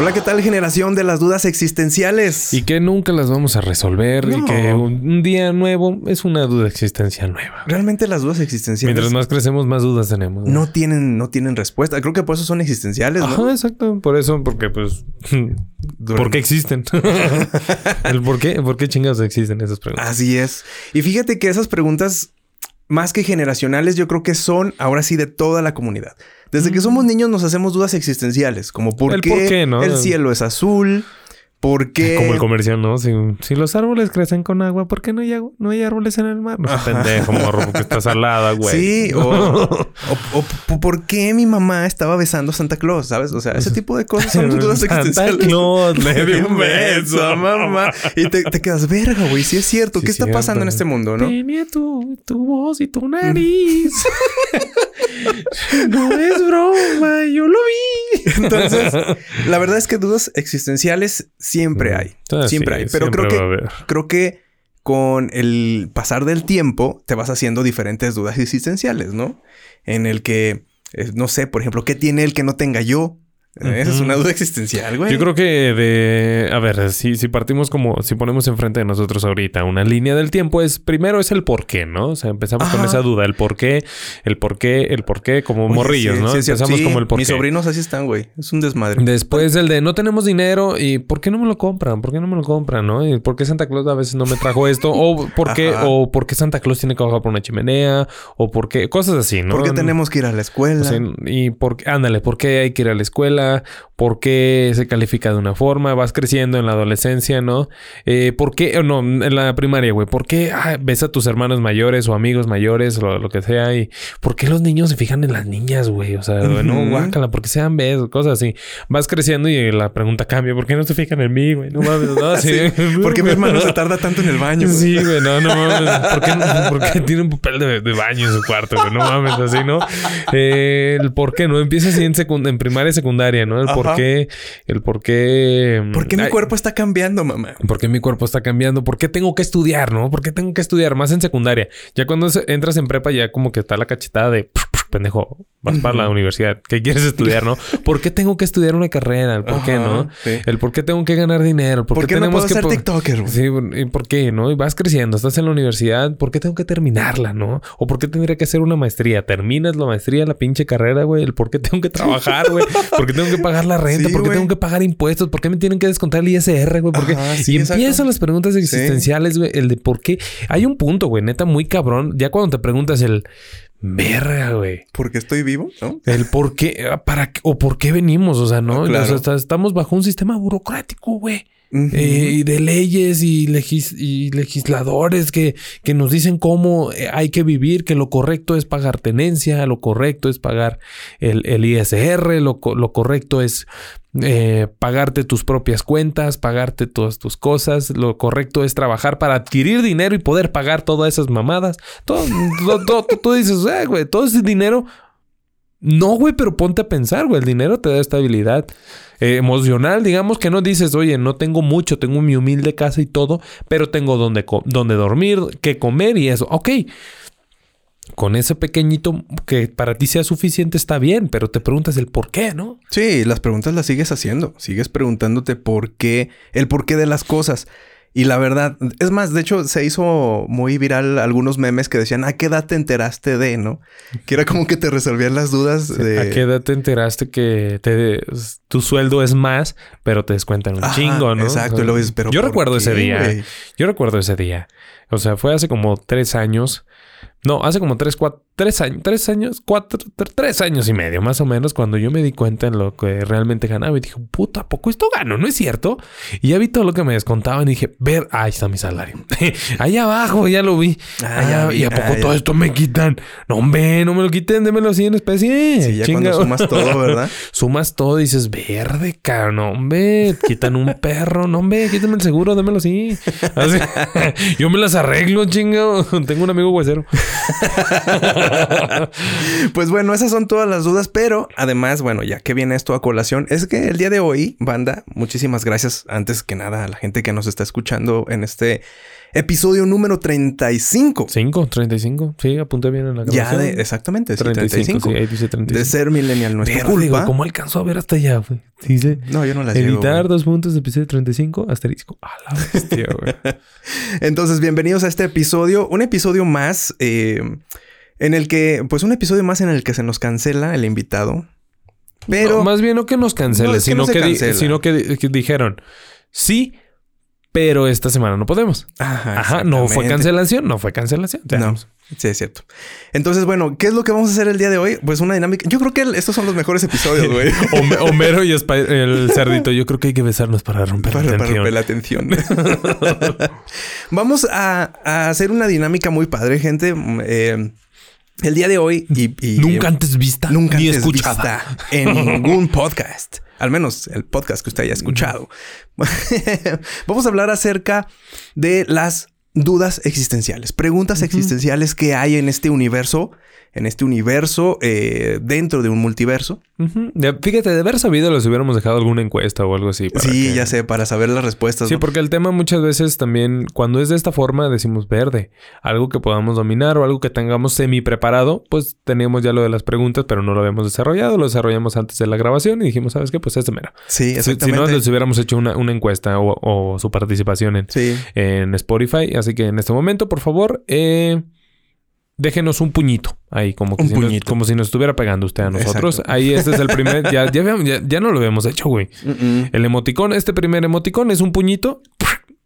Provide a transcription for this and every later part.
Hola, ¿qué tal generación de las dudas existenciales? Y que nunca las vamos a resolver y que un día nuevo es una duda existencial nueva. Realmente las dudas existenciales. Mientras más crecemos, más dudas tenemos. ¿no? tienen, no tienen respuesta. Creo que por eso son existenciales. ¿no? Ajá, exacto. Por eso, porque pues. ¿Por qué existen? El por qué, por qué chingados existen esas preguntas. Así es. Y fíjate que esas preguntas, más que generacionales, yo creo que son ahora sí de toda la comunidad. Desde que somos niños nos hacemos dudas existenciales, como por, qué, el cielo es azul, ¿Por qué? Como el comercial, ¿no? Si, si, los árboles crecen con agua, ¿por qué no hay, no hay árboles en el mar? No pendejo, morro, porque está salada, güey. Sí, o, o, ¿por qué mi mamá estaba besando a Santa Claus? ¿Sabes? O sea, ese tipo de cosas son dudas existenciales. Santa Claus le dio un beso, mamá. Y te, te, quedas, verga, güey, sí es cierto. ¿Qué está pasando en este mundo, no? Tenía tu, tu voz y tu nariz. No es broma, yo lo vi. Entonces, la verdad es que dudas existenciales siempre hay. siempre hay. Pero creo que, creo que con el pasar del tiempo te vas haciendo diferentes dudas existenciales, ¿no? En el que, eh, no sé, por ejemplo, ¿qué tiene el que no tenga yo? Esa es una duda existencial, güey. Yo creo que de... A ver, si, si partimos como... Si ponemos enfrente de nosotros ahorita una línea del tiempo, es... Primero es el por qué, ¿no? O sea, empezamos con esa duda. El por qué, el por qué, el por qué, como morrillos, ¿no? empezamos como el por Mis sobrinos así están, güey. Es un desmadre. Después el de no tenemos dinero y ¿por qué no me lo compran? ¿Por qué no me lo compran, no? ¿Y por qué Santa Claus a veces no me trajo esto? O ¿por qué? O ¿por qué Santa Claus tiene que bajar por una chimenea? O ¿por qué? Cosas así, ¿no? ¿Por qué tenemos que ir a la escuela? y por Ándale, ¿por qué hay que ir a la escuela? ¿Por qué se califica de una forma? Vas creciendo en la adolescencia, ¿no? Eh, ¿Por qué? No, en la primaria, güey. ¿Por qué ah, ves a tus hermanos mayores o amigos mayores o lo, que sea? ¿Y por qué los niños se fijan en las niñas, güey? O sea, no, guácala, porque sean besos, cosas así. Vas creciendo y la pregunta cambia. ¿Por qué no se fijan en mí, güey? No mames, no, sí. ¿Por qué mi hermano se tarda tanto en el baño? Sí, güey, no, no mames. ¿Por qué, por qué tiene un papel de, baño en su cuarto, güey? No mames, así, ¿no? Eh, por qué, ¿no? Empieza así en, en primaria y secundaria, ¿no? El por qué, el por qué. ¿Por qué mi cuerpo está cambiando, mamá? ¿Por qué mi cuerpo está cambiando? ¿Por qué tengo que estudiar, no? ¿Por qué tengo que estudiar más en secundaria? Ya cuando entras en prepa, ya como que está la cachetada de pendejo, vas para la universidad, ¿qué quieres estudiar, no? ¿Por qué tengo que estudiar una carrera? ¿El por qué, no? El por qué tengo que ganar dinero, por, qué, tenemos no puedo que ser TikToker. Sí, ¿y por qué, no? Y vas creciendo, estás en la universidad, ¿por qué tengo que terminarla, no? O por qué tendría que hacer una maestría? Terminas la maestría, la pinche carrera, güey, el por qué tengo que trabajar, güey, por qué tengo que pagar la renta, por qué tengo que pagar impuestos, por qué me tienen que descontar el ISR, güey, porque y empiezan las preguntas existenciales, güey, el de por qué. Hay un punto, güey, neta muy cabrón, ya cuando te preguntas el Verga, güey. ¿Por qué estoy vivo? ¿No? El por qué, ah, para o por qué venimos, o sea, ¿no? estamos bajo un sistema burocrático, güey. Eh, y de leyes y, legisladores que, que, nos dicen cómo eh, hay que vivir, que lo correcto es pagar tenencia, lo correcto es pagar el, el ISR, lo, lo, correcto es eh, pagarte tus propias cuentas, pagarte todas tus cosas. Lo correcto es trabajar para adquirir dinero y poder pagar todas esas mamadas. Todo, tú dices, eh, güey, todo ese dinero. No, güey, pero ponte a pensar, güey. El dinero te da estabilidad eh, emocional. Digamos que no dices, oye, no tengo mucho, tengo mi humilde casa y todo, pero tengo donde, donde dormir, qué comer y eso. Ok con ese pequeñito que para ti sea suficiente está bien, pero te preguntas el por qué, ¿no? Sí, las preguntas las sigues haciendo. Sigues preguntándote por qué, el por qué de las cosas. Y la verdad, es más, de hecho, se hizo muy viral algunos memes que decían, ¿a qué edad te enteraste de, no? Que era como que te resolvían las dudas de... ¿A qué edad te enteraste que te, tu sueldo es más, pero te descuentan un chingo, ¿no? Exacto, lo ves, pero Yo recuerdo ese día. Yo recuerdo ese día. O sea, fue hace como tres años. No, hace como tres, cuatro, tres años, tres años, cuatro, tres años y medio más o menos, cuando yo me di cuenta en lo que realmente ganaba y dije, puta, poco esto gano? ¿No es cierto? Y ya vi todo lo que me descontaban y dije, ver, ahí está mi salario. ahí abajo, ya lo vi. Ah, y a poco todo esto me quitan. No, hombre, no me lo quiten, démelo así en especie. Sí, ya cuando sumas todo, ¿verdad? sumas todo y dices, verde, caro, no, hombre, quitan un perro, no, hombre, quítame el seguro, démelo así. yo me las arreglo, chingo. Tengo un amigo huesero. pues bueno, esas son todas las dudas, pero además, bueno, ya que viene esto a colación, es que el día de hoy, banda, muchísimas gracias antes que nada a la gente que nos está escuchando en este episodio número 35. 5, 35. Sí, apunté bien en la grabación. Ya, de, exactamente. 35. Sí, ahí dice 35. De ser millennial no es culpa. ¿Cómo alcanzó a ver hasta allá, güey? Dice... No, yo no las Editar dos puntos de episodio 35, asterisco. A la bestia, güey. Entonces, bienvenidos a este episodio. Un episodio más eh, en el que... Pues un episodio más en el que se nos cancela el invitado. Pero... más bien no que nos cancele, sino, que sino que dijeron... Sí, pero esta semana no podemos. Ajá, Ajá no fue cancelación, no fue cancelación. No, sí, es cierto. Entonces, bueno, ¿qué es lo que vamos a hacer el día de hoy? Pues una dinámica. Yo creo que estos son los mejores episodios, güey. Homero y el cerdito. Yo creo que hay que besarnos para romper la tensión. Para romper la tensión. vamos a, hacer una dinámica muy padre, gente. Eh, el día de hoy y, nunca antes vista, nunca ni antes escuchada. vista en ningún podcast. Al menos el podcast que usted haya escuchado. Vamos a hablar acerca de las dudas existenciales, preguntas existenciales que hay en este universo en este universo eh, dentro de un multiverso. Fíjate, de haber sabido les hubiéramos dejado alguna encuesta o algo así. sí, ya sé, para saber las respuestas. Sí, porque el tema muchas veces también, cuando es de esta forma, decimos verde. Algo que podamos dominar o algo que tengamos semi preparado, pues teníamos ya lo de las preguntas, pero no lo habíamos desarrollado. Lo desarrollamos antes de la grabación y dijimos, ¿sabes qué? Pues este mero. Sí, exactamente. Si, no, les hubiéramos hecho una, encuesta o, su participación en, en Spotify. Así que en este momento, por favor, eh déjenos un puñito ahí, como, que si Nos, como si nos estuviera pegando usted a nosotros. Ahí este es el primer, ya, ya, ya, no lo habíamos hecho, güey. El emoticón, este primer emoticón es un puñito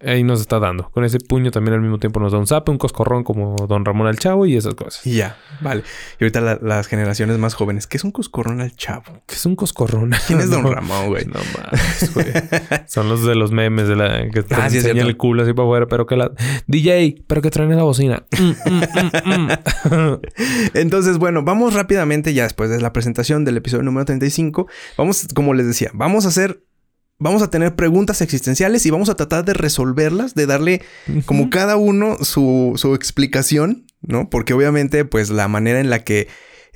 ahí nos está dando. Con ese puño también al mismo tiempo nos da un zape, un coscorrón como Don Ramón al Chavo y esas cosas. Y ya, vale. Y ahorita las generaciones más jóvenes, ¿qué es un coscorrón al Chavo? ¿Qué es un coscorrón? ¿Quién es Don Ramón, güey? No mames, güey. Son los de los memes de la que te ah, el culo así para afuera, pero que la DJ, pero que traen la bocina. Mm, mm, mm, Entonces, bueno, vamos rápidamente ya después de la presentación del episodio número 35. Vamos, como les decía, vamos a hacer vamos a tener preguntas existenciales y vamos a tratar de resolverlas, de darle como cada uno su, su, explicación, ¿no? Porque obviamente, pues la manera en la que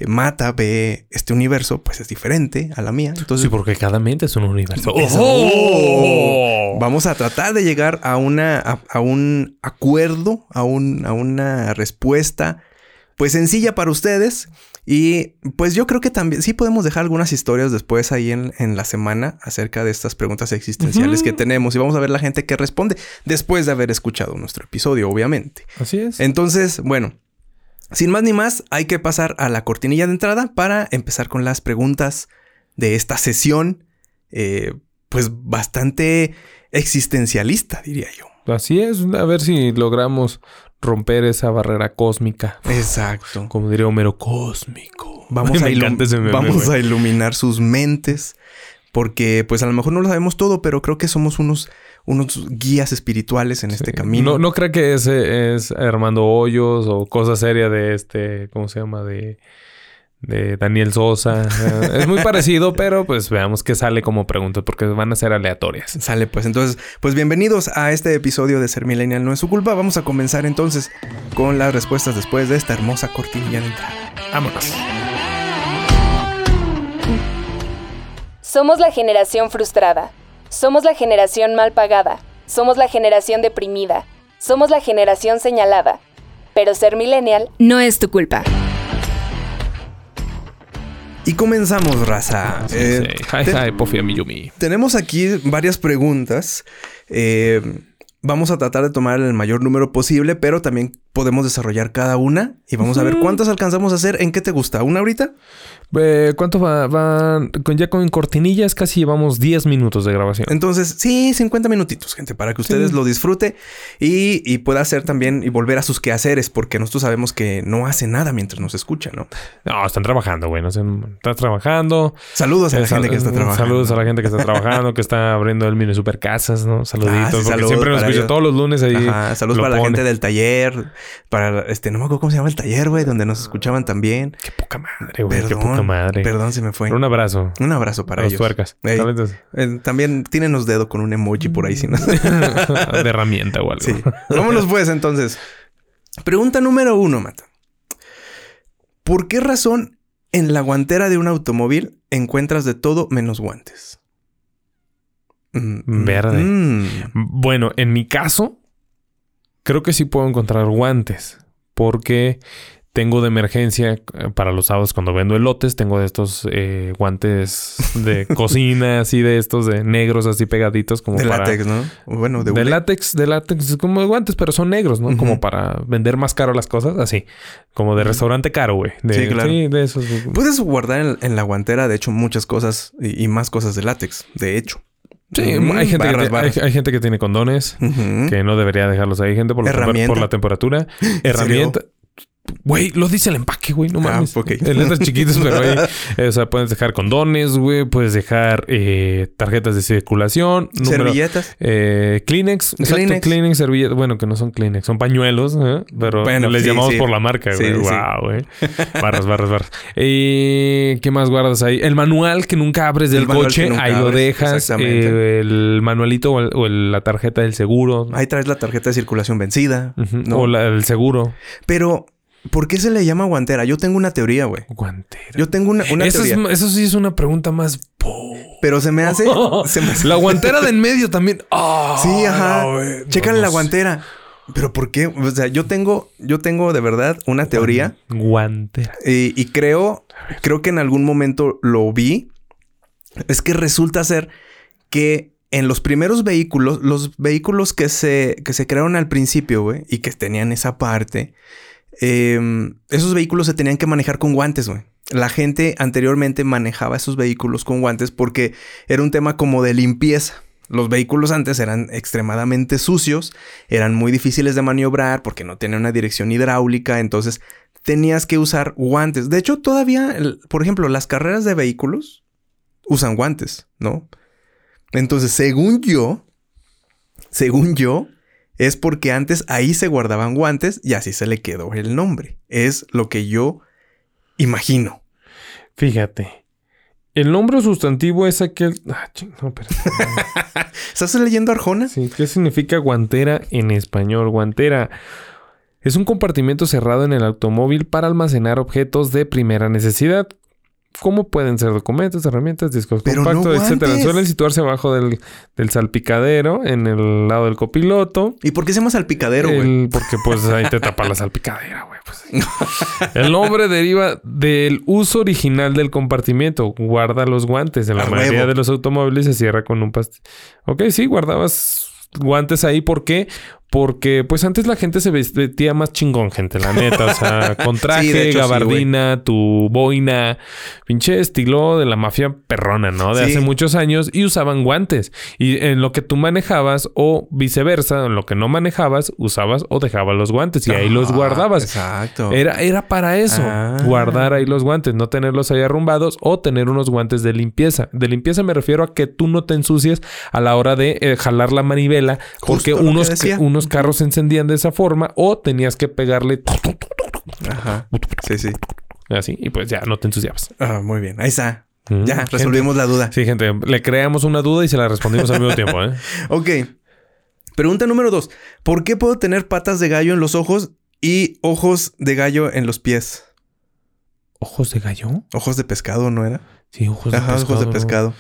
Mata ve este universo, pues es diferente a la mía. Entonces, sí, porque cada mente es un universo. ¡Oh! Vamos a tratar de llegar a una, a, un acuerdo, a, un, a una respuesta, pues sencilla para ustedes y pues yo creo que también sí podemos dejar algunas historias después ahí en, la semana acerca de estas preguntas existenciales que tenemos y vamos a ver la gente que responde después de haber escuchado nuestro episodio, obviamente. Así es. Entonces, bueno, sin más ni más, hay que pasar a la cortinilla de entrada para empezar con las preguntas de esta sesión, eh, pues bastante existencialista, diría yo. Así es, a ver si logramos romper esa barrera cósmica. Exacto. Como diría Homero, cósmico. Vamos, a, vamos a iluminar sus mentes. Porque, pues, a lo mejor no lo sabemos todo, pero creo que somos unos, unos guías espirituales en este camino. No, no creo que ese es Armando Hoyos o cosa seria de este, ¿cómo se llama? De de Daniel Sosa. es muy parecido, pero pues veamos qué sale como preguntas porque van a ser aleatorias. Sale pues. Entonces, pues bienvenidos a este episodio de Ser Millennial no es su culpa. Vamos a comenzar entonces con las respuestas después de esta hermosa cortinilla de entrada. Vámonos. Somos la generación frustrada. Somos la generación mal pagada. Somos la generación deprimida. Somos la generación señalada. Pero ser millennial no es tu culpa. Y comenzamos, raza. Eh, hi, hi, Pofia Miyumi. Tenemos aquí varias preguntas. Eh, vamos a tratar de tomar el mayor número posible, pero también podemos desarrollar cada una y vamos a ver cuántas alcanzamos a hacer. ¿En qué te gusta? ¿Una ahorita? Eh, ¿Cuánto va? con, ya con cortinillas casi llevamos 10 minutos de grabación. Entonces, sí, 50 minutitos, gente, para que ustedes lo disfrute y, pueda hacer también y volver a sus quehaceres, porque nosotros sabemos que no hace nada mientras nos escuchan, ¿no? No, están trabajando, güey. No están trabajando. Saludos a la gente que está trabajando. Saludos a la gente que está trabajando, que está abriendo el mini super casas, ¿no? Saluditos. Ah, porque siempre nos escucha todos los lunes ahí. saludos para la gente del taller para este, no me acuerdo cómo se llama el taller, güey, donde nos escuchaban también. Qué poca madre, güey. Qué poca madre. Perdón, se me fue. un abrazo. Un abrazo para Los ellos. tuercas. Eh, también tienen los dedos con un emoji por ahí, si no. de herramienta o algo. Sí. Vámonos pues, entonces. Pregunta número uno, Mata. ¿Por qué razón en la guantera de un automóvil encuentras de todo menos guantes? Mm, Verde. Mm. Bueno, en mi caso, creo que sí puedo encontrar guantes. Porque tengo de emergencia eh, para los sábados cuando vendo elotes, tengo de estos eh, guantes de cocina, así de estos de negros, así pegaditos, como de látex, ¿no? Bueno, de, de látex, de látex, como de guantes, pero son negros, ¿no? Como para vender más caro las cosas, así, como de restaurante caro, güey. Sí, claro. Sí, de esos. Puedes guardar en, la guantera, de hecho, muchas cosas y, más cosas de látex, de hecho. Sí, hay, gente que, Hay, gente que tiene condones que no debería dejarlos ahí, gente por, por la temperatura. Herramienta. Güey, lo dice el empaque, güey, no ah, mames. Ah, okay. letras chiquitos, pero ahí, o sea, puedes dejar condones, güey, puedes dejar eh, tarjetas de circulación, servilletas, eh, Kleenex, exacto, Kleenex, servilletas, bueno, que no son Kleenex, son pañuelos, ¿eh? pero les llamamos por la marca, güey. wow, güey. Barras, barras, barras. Eh, ¿Qué más guardas ahí? El manual que nunca abres del coche, ahí lo dejas. Eh, el manualito o, la tarjeta del seguro. Ahí traes la tarjeta de circulación vencida. O la, el seguro. Pero ¿Por qué se le llama guantera? Yo tengo una teoría, güey. Guantera. Yo tengo una, eso teoría. eso sí es una pregunta más... Pero se me hace... La guantera de en medio también. Ah, sí, ajá. Chécale la guantera. Pero ¿por qué? O sea, yo tengo, yo tengo de verdad una teoría. Guantera. Y, creo, creo que en algún momento lo vi. Es que resulta ser que en los primeros vehículos, los vehículos que se, que se crearon al principio, güey, y que tenían esa parte, Em, esos vehículos se tenían que manejar con guantes, güey. La gente anteriormente manejaba esos vehículos con guantes porque era un tema como de limpieza. Los vehículos antes eran extremadamente sucios, eran muy difíciles de maniobrar porque no tenían una dirección hidráulica, entonces tenías que usar guantes. De hecho, todavía, por ejemplo, las carreras de vehículos usan guantes, ¿no? Entonces, según yo, según yo, es porque antes ahí se guardaban guantes y así se le quedó el nombre. Es lo que yo imagino. Fíjate. El nombre sustantivo es aquel. Ah, no, pero... ¿Estás leyendo Arjona? Sí. ¿Qué significa guantera en español? Guantera es un compartimento cerrado en el automóvil para almacenar objetos de primera necesidad, ¿Cómo pueden ser documentos, herramientas, discos compactos, etcétera? Suelen situarse abajo del, salpicadero, en el lado del copiloto. ¿Y por qué se llama salpicadero, güey? Porque pues ahí te tapa la salpicadera, güey. Pues, el nombre deriva del uso original del compartimiento. Guarda los guantes. En la mayoría de los automóviles se cierra con un pastel. Ok, sí, guardabas guantes ahí. ¿Por qué? Porque, pues antes la gente se vestía más chingón, gente, la neta. O sea, con traje, gabardina, tu boina, pinche estilo de la mafia perrona, ¿no? De hace muchos años y usaban guantes. Y en lo que tú manejabas o viceversa, en lo que no manejabas, usabas o dejabas los guantes y ahí los guardabas. Exacto. Era, era para eso, ah. guardar ahí los guantes, no tenerlos ahí arrumbados o tener unos guantes de limpieza. De limpieza me refiero a que tú no te ensucies a la hora de eh, jalar la manivela, porque unos, unos carros se encendían de esa forma o tenías que pegarle. Ajá. Sí, sí. Así, y pues ya no te ensuciabas. Ah, muy bien. Ahí está. Ya, resolvimos la duda. Sí, gente, le creamos una duda y se la respondimos al mismo tiempo, ¿eh? ok. Pregunta número dos. ¿Por qué puedo tener patas de gallo en los ojos y ojos de gallo en los pies? ¿Ojos de gallo? Ojos de pescado, ¿no era? Sí, ojos de pescado. ojos de pescado.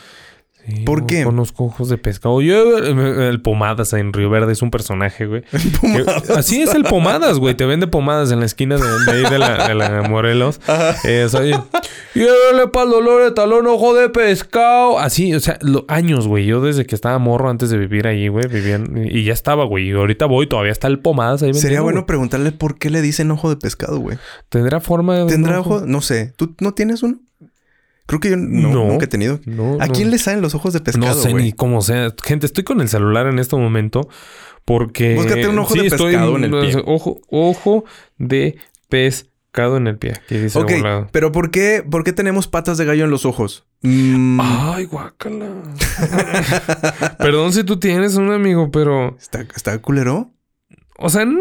¿Por qué? Conozco ojos de pescado. Yo, el Pomadas en Río Verde es un personaje, güey. así es el Pomadas, güey. Te vende pomadas en la esquina de, ahí de la, Morelos. Es ahí. Y para el dolor de talón, ojo de pescado. Así, o sea, años, güey. Yo desde que estaba morro antes de vivir ahí, güey, vivían. Y ya estaba, güey. Y ahorita voy, todavía está el Pomadas ahí. Sería bueno preguntarle por qué le dicen ojo de pescado, güey. ¿Tendrá forma de.? ¿Tendrá ojo? No sé. ¿Tú no tienes uno? Creo que yo no, nunca he tenido. ¿A quién le salen los ojos de pescado? No sé ni cómo sea. Gente, estoy con el celular en este momento porque. Búscate un ojo de pescado en el pie. Ojo, ojo de pescado en el pie. dice ok, pero ¿por qué, ¿por qué tenemos patas de gallo en los ojos? Mm. Ay, guácala. Perdón si tú tienes un amigo, pero. ¿Está, está culero? O sea, no.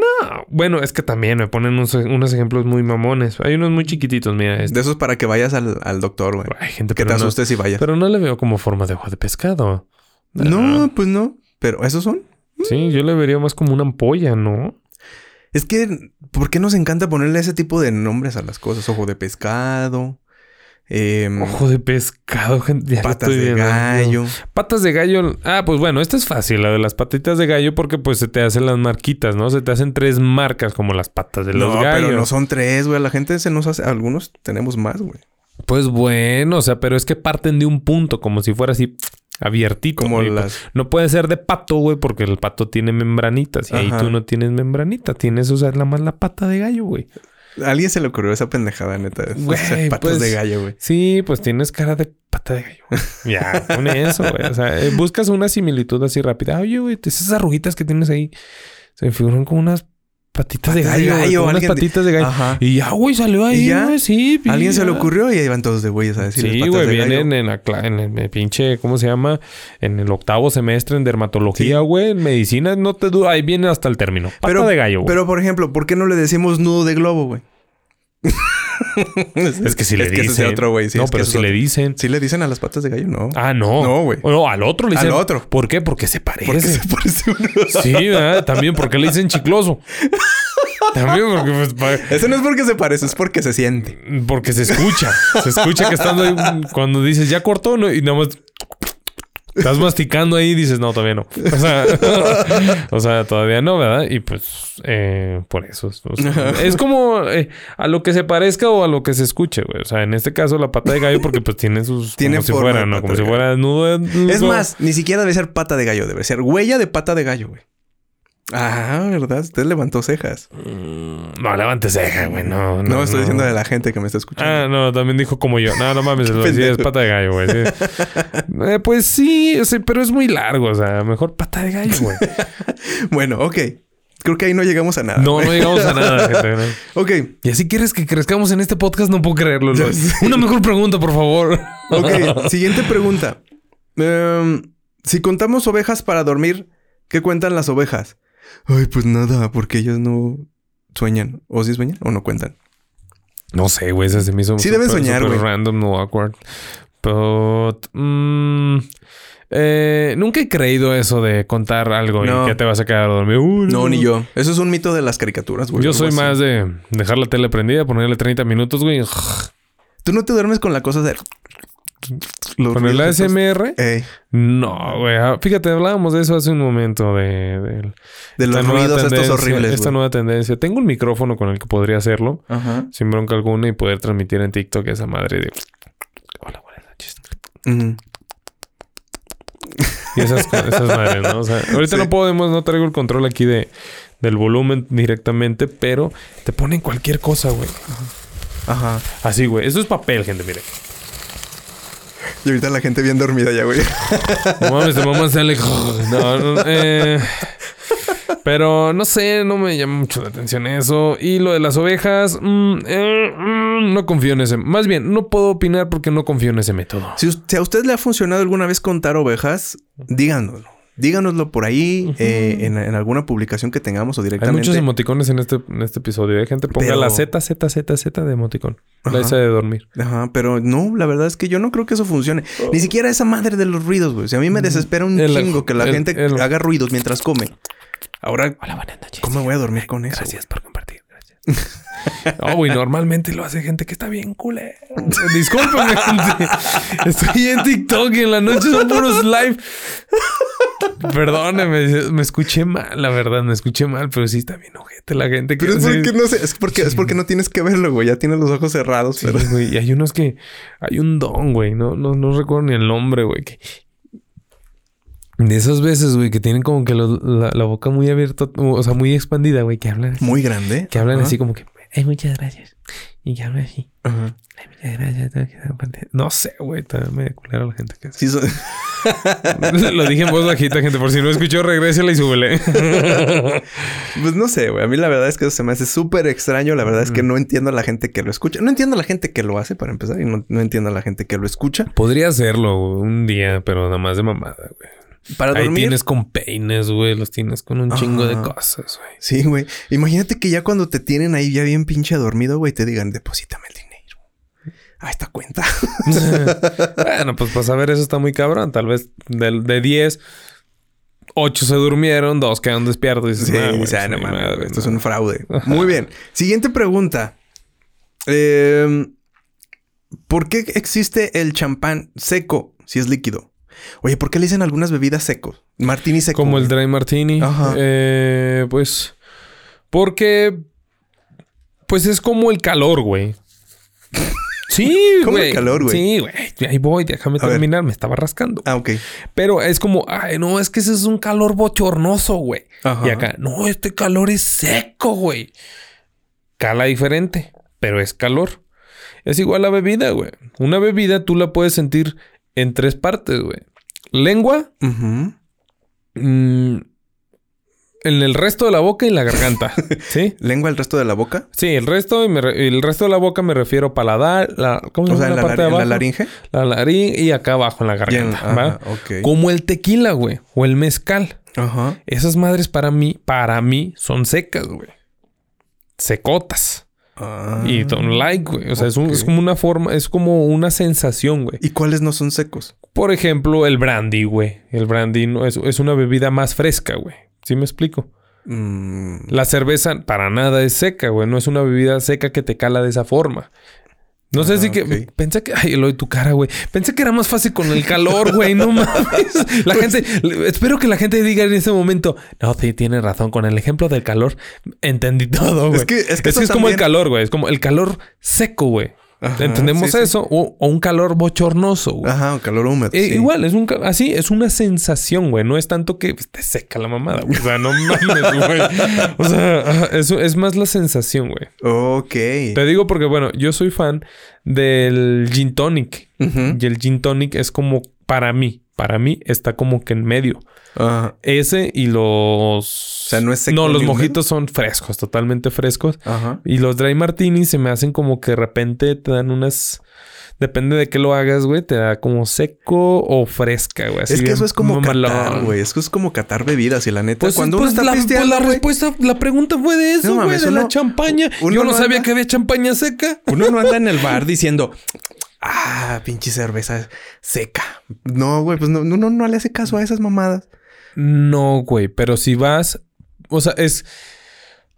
Bueno, es que también me ponen unos, ejemplos muy mamones. Hay unos muy chiquititos, mira. Este. De esos para que vayas al, doctor, güey. Hay gente que te asustes y vayas. Pero no le veo como forma de ojo de pescado. No, pues no. Pero ¿esos son? Sí, yo le vería más como una ampolla, ¿no? Es que, ¿por qué nos encanta ponerle ese tipo de nombres a las cosas? Ojo de pescado. Em, Ojo de pescado, gente. patas de gallo. Patas de gallo. Ah, pues bueno, esta es fácil, la de las patitas de gallo, porque pues se te hacen las marquitas, ¿no? Se te hacen tres marcas como las patas de los gallos. No, pero no son tres, güey. La gente se nos hace. Algunos tenemos más, güey. Pues bueno, o sea, pero es que parten de un punto, como si fuera así abiertito. Como las... No puede ser de pato, güey, porque el pato tiene membranitas y ahí tú no tienes membranitas. Tienes, o sea, la más la pata de gallo, güey. A alguien se le ocurrió esa pendejada, neta. Güey, patas pues, de gallo, güey. Sí, pues tienes cara de pata de gallo. ya, con eso, güey. O sea, eh, buscas una similitud así rápida. Oye, güey, esas arruguitas que tienes ahí se me figuran como unas patitas de gallo. unas patitas de gallo. Y ya, güey, salió ahí, güey. Sí, Alguien se le ocurrió y ahí van todos de güeyes a decir. Sí, güey, vienen en, la, en el pinche, ¿cómo se llama? En el octavo semestre en dermatología, güey. En medicina, no te duda. Ahí viene hasta el término. Pata pero, de gallo, güey. Pero, por ejemplo, ¿por qué no le decimos nudo de globo, güey? es que si le dicen. otro, güey. no, pero si le dicen. Si le dicen a las patas de gallo, no. Ah, no. No, güey. No, al otro le dicen. Al otro. ¿Por qué? Porque se parece. Porque se parece uno. sí, ¿verdad? También porque le dicen chicloso. También porque... Pues, Eso no es porque se parece, es porque se siente. Porque se escucha. Se escucha que estando ahí... Cuando dices, ya cortó, ¿no? Y nada más... Estás masticando ahí y dices, no, todavía no. O sea, o sea todavía no, ¿verdad? Y pues, eh, por eso. es como eh, a lo que se parezca o a lo que se escuche, güey. O sea, en este caso, la pata de gallo, porque pues tiene sus. Tiene como si fuera, ¿no? Como si fuera nudo. Es más, ni siquiera debe ser pata de gallo, debe ser huella de pata de gallo, güey. Ah, ¿verdad? Usted levantó cejas. Mm, no, levante cejas, güey. No, no, no, estoy diciendo de la gente que me está escuchando. Ah, no, también dijo como yo. No, no mames, lo decía, es pata de gallo, güey. Eh, pues sí, sí, pero es muy largo. O sea, mejor pata de gallo, güey. bueno, ok. Creo que ahí no llegamos a nada. No, no llegamos a nada, gente. ok. Y así quieres que crezcamos en este podcast, no puedo creerlo. Una mejor pregunta, por favor. ok, siguiente pregunta. Em, si contamos ovejas para dormir, ¿qué cuentan las ovejas? Ay, pues nada, porque ellos no sueñan. ¿O sí sueñan o no cuentan? No sé, güey. Ese se me hizo Sí deben soñar, güey. random, no awkward. Pero... Mm, eh, nunca he creído eso de contar algo y que te vas a quedar a dormir. no, ni yo. Eso es un mito de las caricaturas, güey. Yo soy más de dejar la tele prendida, ponerle 30 minutos, güey. ¿Tú no te duermes con la cosa de... ¿Con el ASMR? No, güey. Ah, fíjate, hablábamos de eso hace un momento. De, de, los ruidos estos horribles. Esta nueva tendencia. Tengo un micrófono con el que podría hacerlo. Sin bronca alguna y poder transmitir en TikTok esa madre de... Hola, buenas noches. Y esas, esas madres, ¿no? O sea, ahorita no podemos, no traigo el control aquí de, del volumen directamente, pero te ponen cualquier cosa, güey. Ajá. Así, güey. Eso es papel, gente, mire. Y ahorita la gente bien dormida ya, güey. No mames, mamá sale. No, no, eh. Pero no sé, no me llama mucho la atención eso. Y lo de las ovejas, mm, eh, mm, no confío en ese. Más bien, no puedo opinar porque no confío en ese método. Si, a usted le ha funcionado alguna vez contar ovejas, díganoslo. Díganoslo por ahí eh, en, alguna publicación que tengamos o directamente. Hay muchos emoticones en este, en este episodio. Hay ¿eh? gente ponga la Z, Z, Z, Z de emoticón. La S de dormir. Ajá, pero no, la verdad es que yo no creo que eso funcione. Ni siquiera esa madre de los ruidos, güey. O sea, a mí me desespera un chingo que la gente haga ruidos mientras come. Ahora, Hola. ¿cómo voy a dormir con eso? Gracias por compartir. No, güey, normalmente lo hace gente que está bien culero. Discúlpame, gente. Estoy en TikTok y en la noche son puros live. Perdóneme, me escuché mal, la verdad, me escuché mal, pero sí está bien ojete la gente que Pero es porque no sé, es porque, es porque no tienes que verlo, güey. Ya tienes los ojos cerrados, pero. güey. Y hay unos que hay un don, güey. No, no, no recuerdo ni el nombre, güey. Que... De esas veces, güey, que tienen como que la, boca muy abierta, o sea, muy expandida, güey, que hablan así. Muy grande. Que hablan así como que, ay, muchas gracias. Y que hablan así. Ajá. No sé, güey. También me culera la gente que sí, Lo dije en voz bajita, gente. Por si no escuchó, regrésela y súbele. pues no sé, güey. A mí la verdad es que eso se me hace súper extraño. La verdad es que no entiendo a la gente que lo escucha. No entiendo a la gente que lo hace, para empezar. Y no, entiendo a la gente que lo escucha. Podría hacerlo un día, pero nada más de mamada, güey. Para dormir. Ahí tienes con peines, güey. Los tienes con un chingo de cosas, güey. Sí, güey. Imagínate que ya cuando te tienen ahí ya bien pinche dormido, güey, te digan, deposítame el dinero. A esta cuenta. bueno, pues para saber eso está muy cabrón. Tal vez de, de 10, 8 se durmieron, 2 quedan despiertos. Y dices, sí, ah, no, esto es un fraude. Muy bien. Siguiente pregunta. Eh, ¿Por qué existe el champán seco si es líquido? Oye, ¿por qué le dicen algunas bebidas secos? Martini seco. Como el dry martini. Ajá. Eh, pues porque pues es como el calor, güey. Sí, Como el calor, güey. Sí, güey. Ahí voy, déjame terminar. Me estaba rascando. Ah, ok. Pero es como, ay, no, es que ese es un calor bochornoso, güey. Y acá, no, este calor es seco, güey. Cala diferente, pero es calor. Es igual a bebida, güey. Una bebida tú la puedes sentir en tres partes, güey. Lengua. Mm, en el resto de la boca y la garganta. ¿Sí? ¿Lengua el resto de la boca? Sí, el resto, y el resto de la boca me refiero paladar, la, ¿cómo se llama la, parte de abajo? la laringe. La laringe y acá abajo en la garganta. ¿va? Como el tequila, güey. O el mezcal. Ajá. Esas madres para mí, para mí, son secas, güey. Secotas. Y don't like, güey. O sea, es, como una forma, es como una sensación, güey. ¿Y cuáles no son secos? Por ejemplo, el brandy, güey. El brandy no, es, es una bebida más fresca, güey. ¿Sí me explico? Mm. La cerveza para nada es seca, güey. No es una bebida seca que te cala de esa forma. No sé si ah, que pensé que ay, lo de tu cara, güey. Pensé que era más fácil con el calor, güey. No mames. La gente, espero que la gente diga en ese momento, no, sí, tiene razón. Con el ejemplo del calor, entendí todo, güey. Es que es, que es, como el calor, güey. Es como el calor seco, güey. ¿Entendemos eso? O, un calor bochornoso, güey. Ajá, un calor húmedo. Eh, igual, es un así, es una sensación, güey. No es tanto que te seca la mamada, güey. O sea, no mames, güey. O sea, eso es más la sensación, güey. Ok. Te digo porque, bueno, yo soy fan del gin tonic. Y el gin tonic es como para mí. Para mí está como que en medio. Ese y los o sea, no es seco No, los mojitos son frescos, totalmente frescos. Ajá. Y los dry martinis se me hacen como que de repente te dan unas. Depende de qué lo hagas, güey. Te da como seco o fresca, güey. Es que eso es como catar, güey. Es que es como catar bebidas. Y la neta, pues, cuando pues uno está la, pues la respuesta, la pregunta fue de eso, güey. de la champaña. Yo no, sabía que había champaña seca. Uno no anda en el bar diciendo... Ah, pinche cerveza seca. No, güey. Pues no, no, no le hace caso a esas mamadas. No, güey. Pero si vas o sea, es.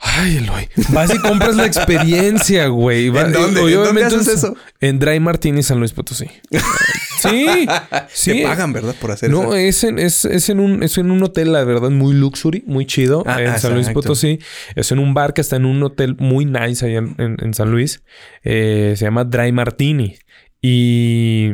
Ay, Eloy. Vas y compras la experiencia, güey. ¿En dónde? ¿En dónde haces eso? En Dry Martini San Luis Potosí. sí. sí. Te pagan, ¿verdad? Por hacer no, eso. No, es en, es, en un, es en un hotel, la verdad, muy luxury, muy chido. Ah, en San Luis Potosí. Es en un bar que está en un hotel muy nice allá en, San Luis. Eh, se llama Dry Martini. Y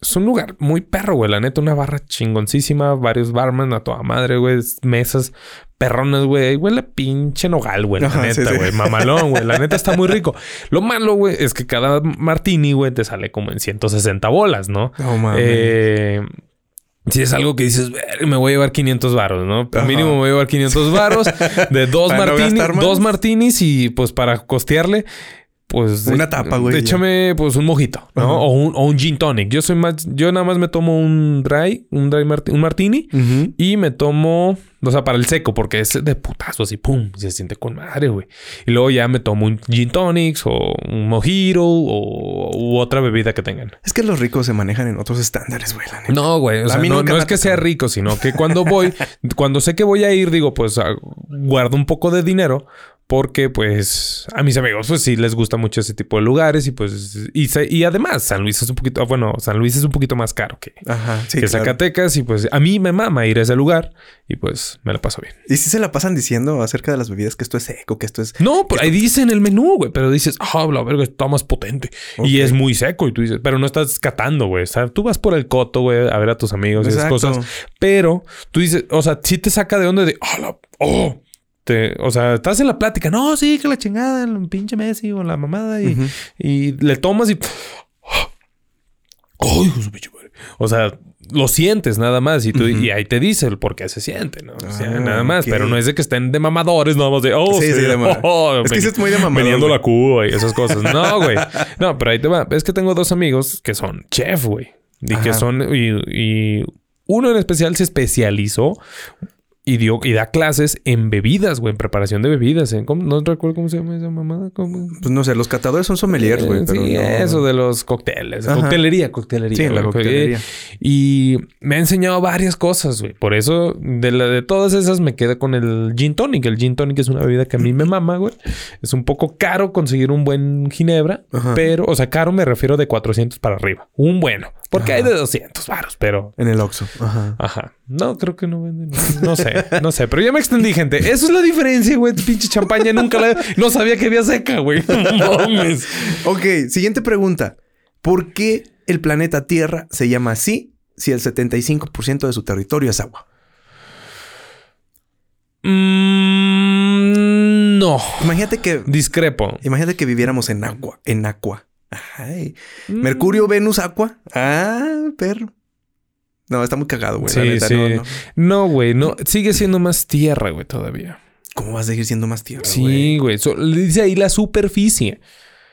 es un lugar muy perro, güey. La neta, una barra chingoncísima. Varios barman a toda madre, güey. Mesas perronas, güey. Huele pinche nogal, güey. La neta, güey. Mamalón, güey. La neta está muy rico. Lo malo, güey, es que cada martini, güey, te sale como en 160 bolas, ¿no? No mames. Eh, si es algo que dices, me voy a llevar 500 varos, ¿no? Mínimo me voy a llevar 500 varos de dos, martinis, dos martinis y pues para costearle pues una tapa, güey. Échame pues un mojito, ¿no? o, un, o, un, gin tonic. Yo soy más, yo nada más me tomo un dry, un dry un martini y me tomo, o sea, para el seco, porque es de putazo así, pum, se siente con madre, güey. Y luego ya me tomo un gin tonics o un mojito o u otra bebida que tengan. Es que los ricos se manejan en otros estándares, güey. No, güey. O sea, no, no es que sea rico, sino que cuando voy, cuando sé que voy a ir, digo, pues guardo un poco de dinero porque pues a mis amigos pues sí les gusta mucho ese tipo de lugares y pues y, y además San Luis es un poquito bueno San Luis es un poquito más caro que, que Zacatecas y pues a mí me mama ir a ese lugar y pues me la paso bien. ¿Y si se la pasan diciendo acerca de las bebidas que esto es seco, que esto es... No, pues ahí dice en el menú, güey, pero dices, ah, la verga, está más potente. Y es muy seco y tú dices, pero no estás catando, güey. O sea, tú vas por el coto, güey, a ver a tus amigos y esas cosas. Pero tú dices, o sea, sí te saca de onda de, ah, la... oh o sea, estás en la plática, no, sí, que la chingada, el pinche Messi o la mamada, y, y le tomas y. ¡Ay, O sea, lo sientes nada más y, tú, y ahí te dice el por qué se siente, ¿no? O sea, ah, nada más. Pero no es de que estén de mamadores, nada más de, oh, sí, sí, de oh, Es que es muy de mamador. Veniendo la cuba y esas cosas. No, güey. No, pero ahí te va. Es que tengo dos amigos que son chef, güey. Y que son, y, y Uno en especial se especializó y, dio, y da clases en bebidas, güey, en preparación de bebidas. ¿eh? No recuerdo cómo se llama esa mamada. Pues no sé, los catadores son sommeliers, güey. Eh, sí, eso de los cócteles. Coctelería, coctelería. Sí, la coctelería. Y me ha enseñado varias cosas, güey. Por eso, de, la, de todas esas, me queda con el gin tonic. El gin tonic es una bebida que a mí me mama, güey. Es un poco caro conseguir un buen ginebra, pero, o sea, caro me refiero de 400 para arriba. Un bueno. Porque hay de 200 varos, pero... En el Oxxo. Ajá. Ajá. No, creo que no venden. No sé, no sé. Pero ya me extendí, gente. Eso es la diferencia, güey. Pinche champaña nunca la... No sabía que había seca, güey. mames. ok, siguiente pregunta. ¿Por qué el planeta Tierra se llama así si el 75% de su territorio es agua? Mm, no. Imagínate que... Discrepo. Imagínate que viviéramos en agua. En agua. Ay. Mercurio, Venus, Aqua. Ah, perro. No, está muy cagado, güey. Sí, sí. No, güey, no, Sigue siendo más tierra, güey, todavía. ¿Cómo va a seguir siendo más tierra? Sí, güey. dice ahí la superficie.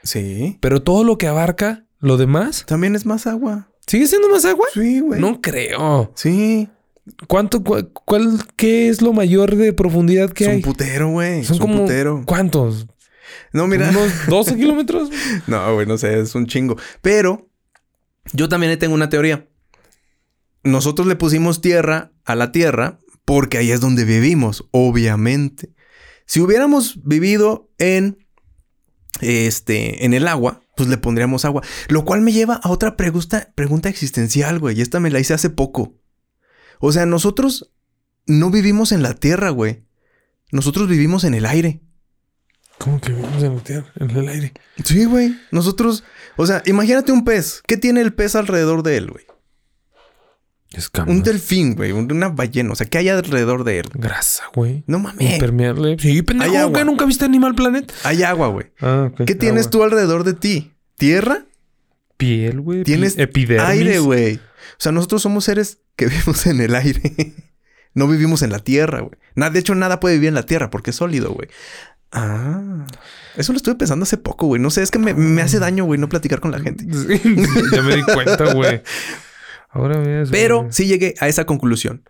Sí. Pero todo lo que abarca lo demás. También es más agua. ¿Sigue siendo más agua? Sí, güey. No creo. Sí. ¿Cuánto, cuál, qué es lo mayor de profundidad que hay? Es un putero, güey. Son como, putero. ¿Cuántos? No, mira. ¿Unos 12 kilómetros? no, güey, no sé, es un chingo. Pero yo también tengo una teoría. Nosotros le pusimos tierra a la tierra porque ahí es donde vivimos, obviamente. Si hubiéramos vivido en este en el agua, pues le pondríamos agua, lo cual me lleva a otra pregunta, pregunta existencial, güey, y esta me la hice hace poco. O sea, nosotros no vivimos en la tierra, güey. Nosotros vivimos en el aire. ¿Cómo que vivimos en la tierra, en el aire? Sí, güey. Nosotros, o sea, imagínate un pez. ¿Qué tiene el pez alrededor de él, güey? Un delfín, güey. Una ballena. O sea, ¿qué hay alrededor de él? Grasa, güey. No mames. Impermeable. Sí, pendejo. Agua. ¿Nunca viste Animal Planet? Hay agua, güey. Ah, ¿Qué tienes tú alrededor de ti? ¿Tierra? Piel, güey. Tienes epidermis. aire, güey. O sea, nosotros somos seres que vivimos en el aire. no vivimos en la tierra, güey. De hecho, nada puede vivir en la tierra porque es sólido, güey. Ah, eso lo estuve pensando hace poco, güey. No sé, es que me, hace daño, güey, no platicar con la gente. ya me di cuenta, güey. Ahora ves. Pero sí llegué a esa conclusión.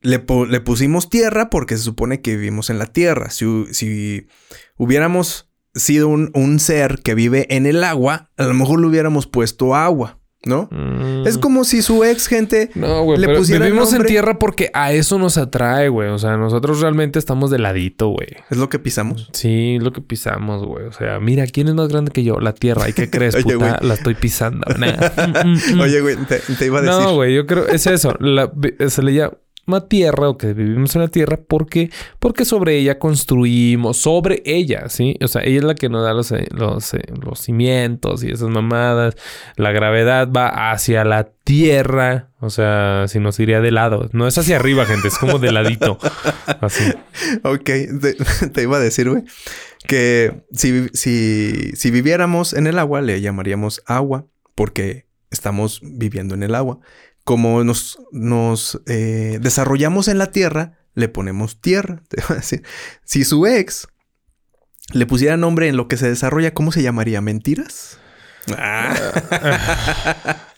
Le, pusimos tierra porque se supone que vivimos en la tierra. Si, si hubiéramos sido un, un, ser que vive en el agua, a lo mejor le hubiéramos puesto agua. ¿No? Mm. Es como si su ex gente no, güey, le pusiera vivimos en tierra porque a eso nos atrae, güey. O sea, nosotros realmente estamos de ladito, güey. Es lo que pisamos. Sí, es lo que pisamos, güey. O sea, mira, ¿quién es más grande que yo? La tierra. ¿Y qué crees, puta? La estoy pisando. Oye, güey, te, iba a decir. No, güey, yo creo es eso. se le llama una tierra o que vivimos en la tierra porque porque sobre ella construimos sobre ella sí o sea ella es la que nos da los eh, los, eh, los cimientos y esas mamadas. La gravedad va hacia la tierra o sea si nos iría de lado. No es hacia arriba gente es como de ladito así. Ok. te, iba a decir güey que si, si, si viviéramos en el agua le llamaríamos agua porque estamos viviendo en el agua como nos, eh, desarrollamos en la tierra, le ponemos tierra. Si su ex le pusiera nombre en lo que se desarrolla, ¿cómo se llamaría? ¿Mentiras? Ah.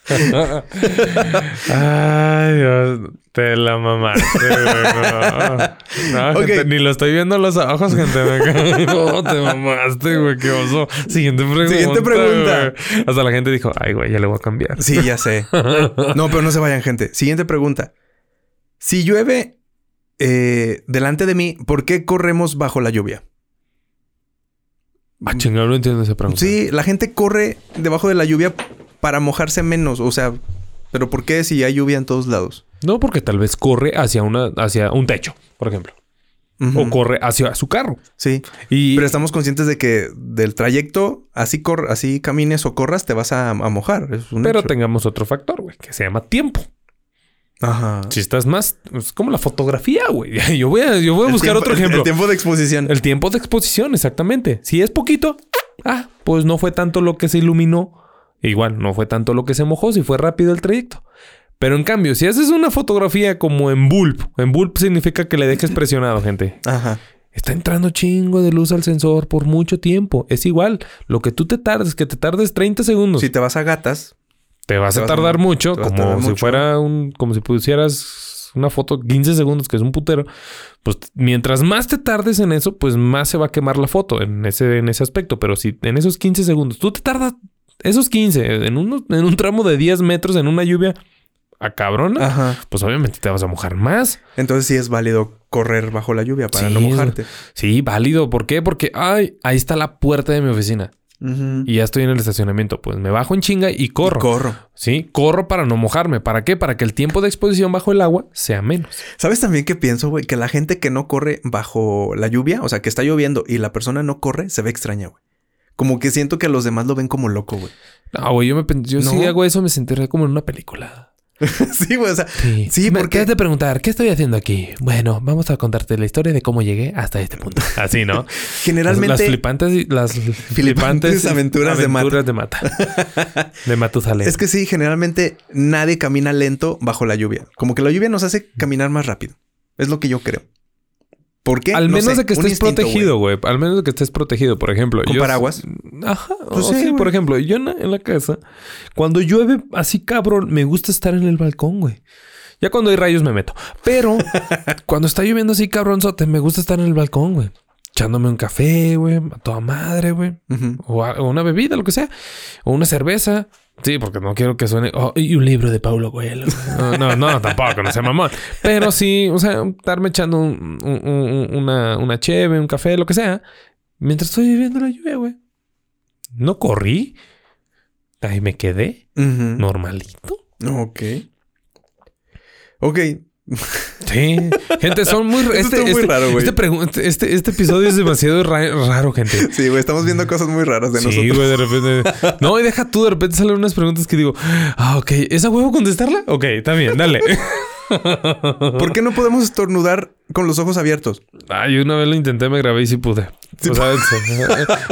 Ay, Dios, te la mamaste, güey. No, ni lo estoy viendo los ojos, gente. No, te mamaste, güey, qué oso. Siguiente pregunta. Siguiente pregunta. Hasta la gente dijo, ay, güey, ya le voy a cambiar. Sí, ya sé. No, pero no se vayan, gente. Siguiente pregunta. Si llueve eh, delante de mí, ¿por qué corremos bajo la lluvia? Ah, chingado, no entiendo esa pregunta. Sí, la gente corre debajo de la lluvia para mojarse menos. O sea, ¿pero por qué si hay lluvia en todos lados? No, porque tal vez corre hacia, una, hacia un techo, por ejemplo. O corre hacia su carro. Sí. Y... Pero estamos conscientes de que del trayecto, así, cor así camines o corras, te vas a, mojar. Pero tengamos otro factor, güey, que se llama tiempo. Ajá. Si estás más, es como la fotografía, güey. Yo voy a, yo voy a buscar otro ejemplo. El tiempo de exposición. El tiempo de exposición, exactamente. Si es poquito, ah, pues no fue tanto lo que se iluminó Igual, no fue tanto lo que se mojó, si fue rápido el trayecto. Pero en cambio, si haces una fotografía como en bulb, en bulb significa que le dejes presionado, gente. Ajá. Está entrando chingo de luz al sensor por mucho tiempo. Es igual, lo que tú te tardes, que te tardes 30 segundos. Si te vas a gatas. Te vas, a tardar mucho, como si fuera un, como si pusieras una foto 15 segundos, que es un putero. Pues mientras más te tardes en eso, pues más se va a quemar la foto en ese, en ese aspecto. Pero si en esos 15 segundos tú te tardas esos 15 en un, en un tramo de 10 metros en una lluvia a cabrona, pues obviamente te vas a mojar más. Entonces sí es válido correr bajo la lluvia para no mojarte. Sí, válido. ¿Por qué? Porque ay, ahí está la puerta de mi oficina. Y ya estoy en el estacionamiento. Pues me bajo en chinga y corro. corro. Sí, corro para no mojarme. ¿Para qué? Para que el tiempo de exposición bajo el agua sea menos. ¿Sabes también qué pienso, güey? Que la gente que no corre bajo la lluvia, o sea, que está lloviendo y la persona no corre, se ve extraña, güey. Como que siento que los demás lo ven como loco, güey. No, güey, yo me yo si hago eso me sentiría como en una película. sí, güey, o sea, sí, sí porque de preguntar, ¿qué estoy haciendo aquí? Bueno, vamos a contarte la historia de cómo llegué hasta este punto. Así, ¿no? Generalmente las, flipantes las flipantes aventuras, de mata. de mata. de Matusalén. Es que sí, generalmente nadie camina lento bajo la lluvia. Como que la lluvia nos hace caminar más rápido. Es lo que yo creo. ¿Por qué? Al menos de que estés protegido, güey. Al menos de que estés protegido, por ejemplo. ¿Con paraguas? Ajá. Pues sí, por ejemplo, yo en la, casa, cuando llueve así cabrón, me gusta estar en el balcón, güey. Ya cuando hay rayos me meto. Pero cuando está lloviendo así cabronzote, me gusta estar en el balcón, güey. Echándome un café, güey. A toda madre, güey. o, una bebida, lo que sea. O una cerveza. Sí, porque no quiero que suene. Oh, y un libro de Paulo Coelho. No, no, no, tampoco, no sea mamón. Pero sí, o sea, estarme echando una, una cheve, un café, lo que sea, mientras estoy viviendo la lluvia, güey. No corrí. Ahí me quedé. Normalito. Ok. Ok, Sí, gente, son muy, este, muy este, raro, güey. Este, este, este, episodio es demasiado raro, gente. Sí, güey, estamos viendo cosas muy raras de nosotros. Sí, güey, de repente. No, y deja tú, de repente salen unas preguntas que digo, ah, ok, ¿esa huevo contestarla? Ok, está bien, dale. ¿Por qué no podemos estornudar con los ojos abiertos? Ay, una vez lo intenté, me grabé y sí pude. Sí, o sea,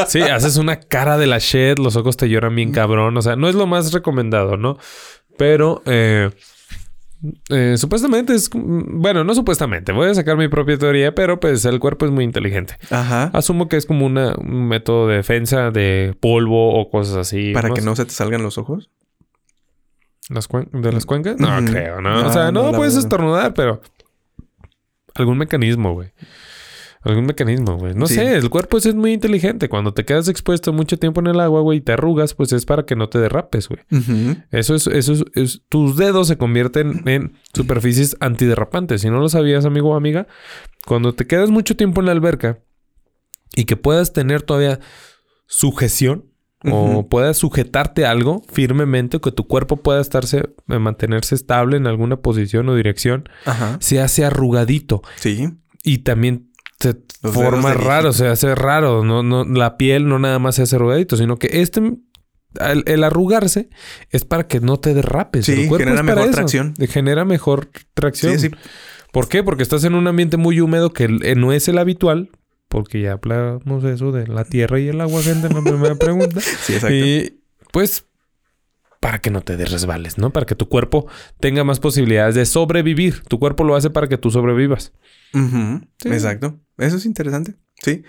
sí, haces una cara de la shit, los ojos te lloran bien cabrón. O sea, no es lo más recomendado, ¿no? Pero eh, eh, supuestamente es. Bueno, no supuestamente. Voy a sacar mi propia teoría, pero pues el cuerpo es muy inteligente. Ajá. Asumo que es como una, un método de defensa de polvo o cosas así. ¿Para que no se te salgan los ojos? ¿Las ¿De las cuencas? No, creo, ¿no? o sea, no, puedes estornudar, pero. Algún mecanismo, güey. Algún mecanismo, güey. No sé, el cuerpo es muy inteligente. Cuando te quedas expuesto mucho tiempo en el agua, güey, y te arrugas, pues es para que no te derrapes, güey. Eso es, eso es, tus dedos se convierten en superficies antiderrapantes. Si no lo sabías, amigo o amiga, cuando te quedas mucho tiempo en la alberca y que puedas tener todavía sujeción, o puedas sujetarte a algo firmemente, que tu cuerpo pueda estarse, eh, mantenerse estable en alguna posición o dirección, se hace arrugadito. Sí. Y también se forma raro, se hace raro. No, no, la piel no nada más se hace arrugadito, sino que este, el, arrugarse es para que no te derrapes. Sí, genera mejor tracción. Genera mejor tracción. Sí, sí. ¿Por qué? Porque estás en un ambiente muy húmedo que eh, no es el habitual. Porque ya hablamos eso de la tierra y el agua, gente, en la primera pregunta. sí, exacto. Y pues para que no te resbales, ¿no? Para que tu cuerpo tenga más posibilidades de sobrevivir. Tu cuerpo lo hace para que tú sobrevivas. Exacto. Eso es interesante. Sí.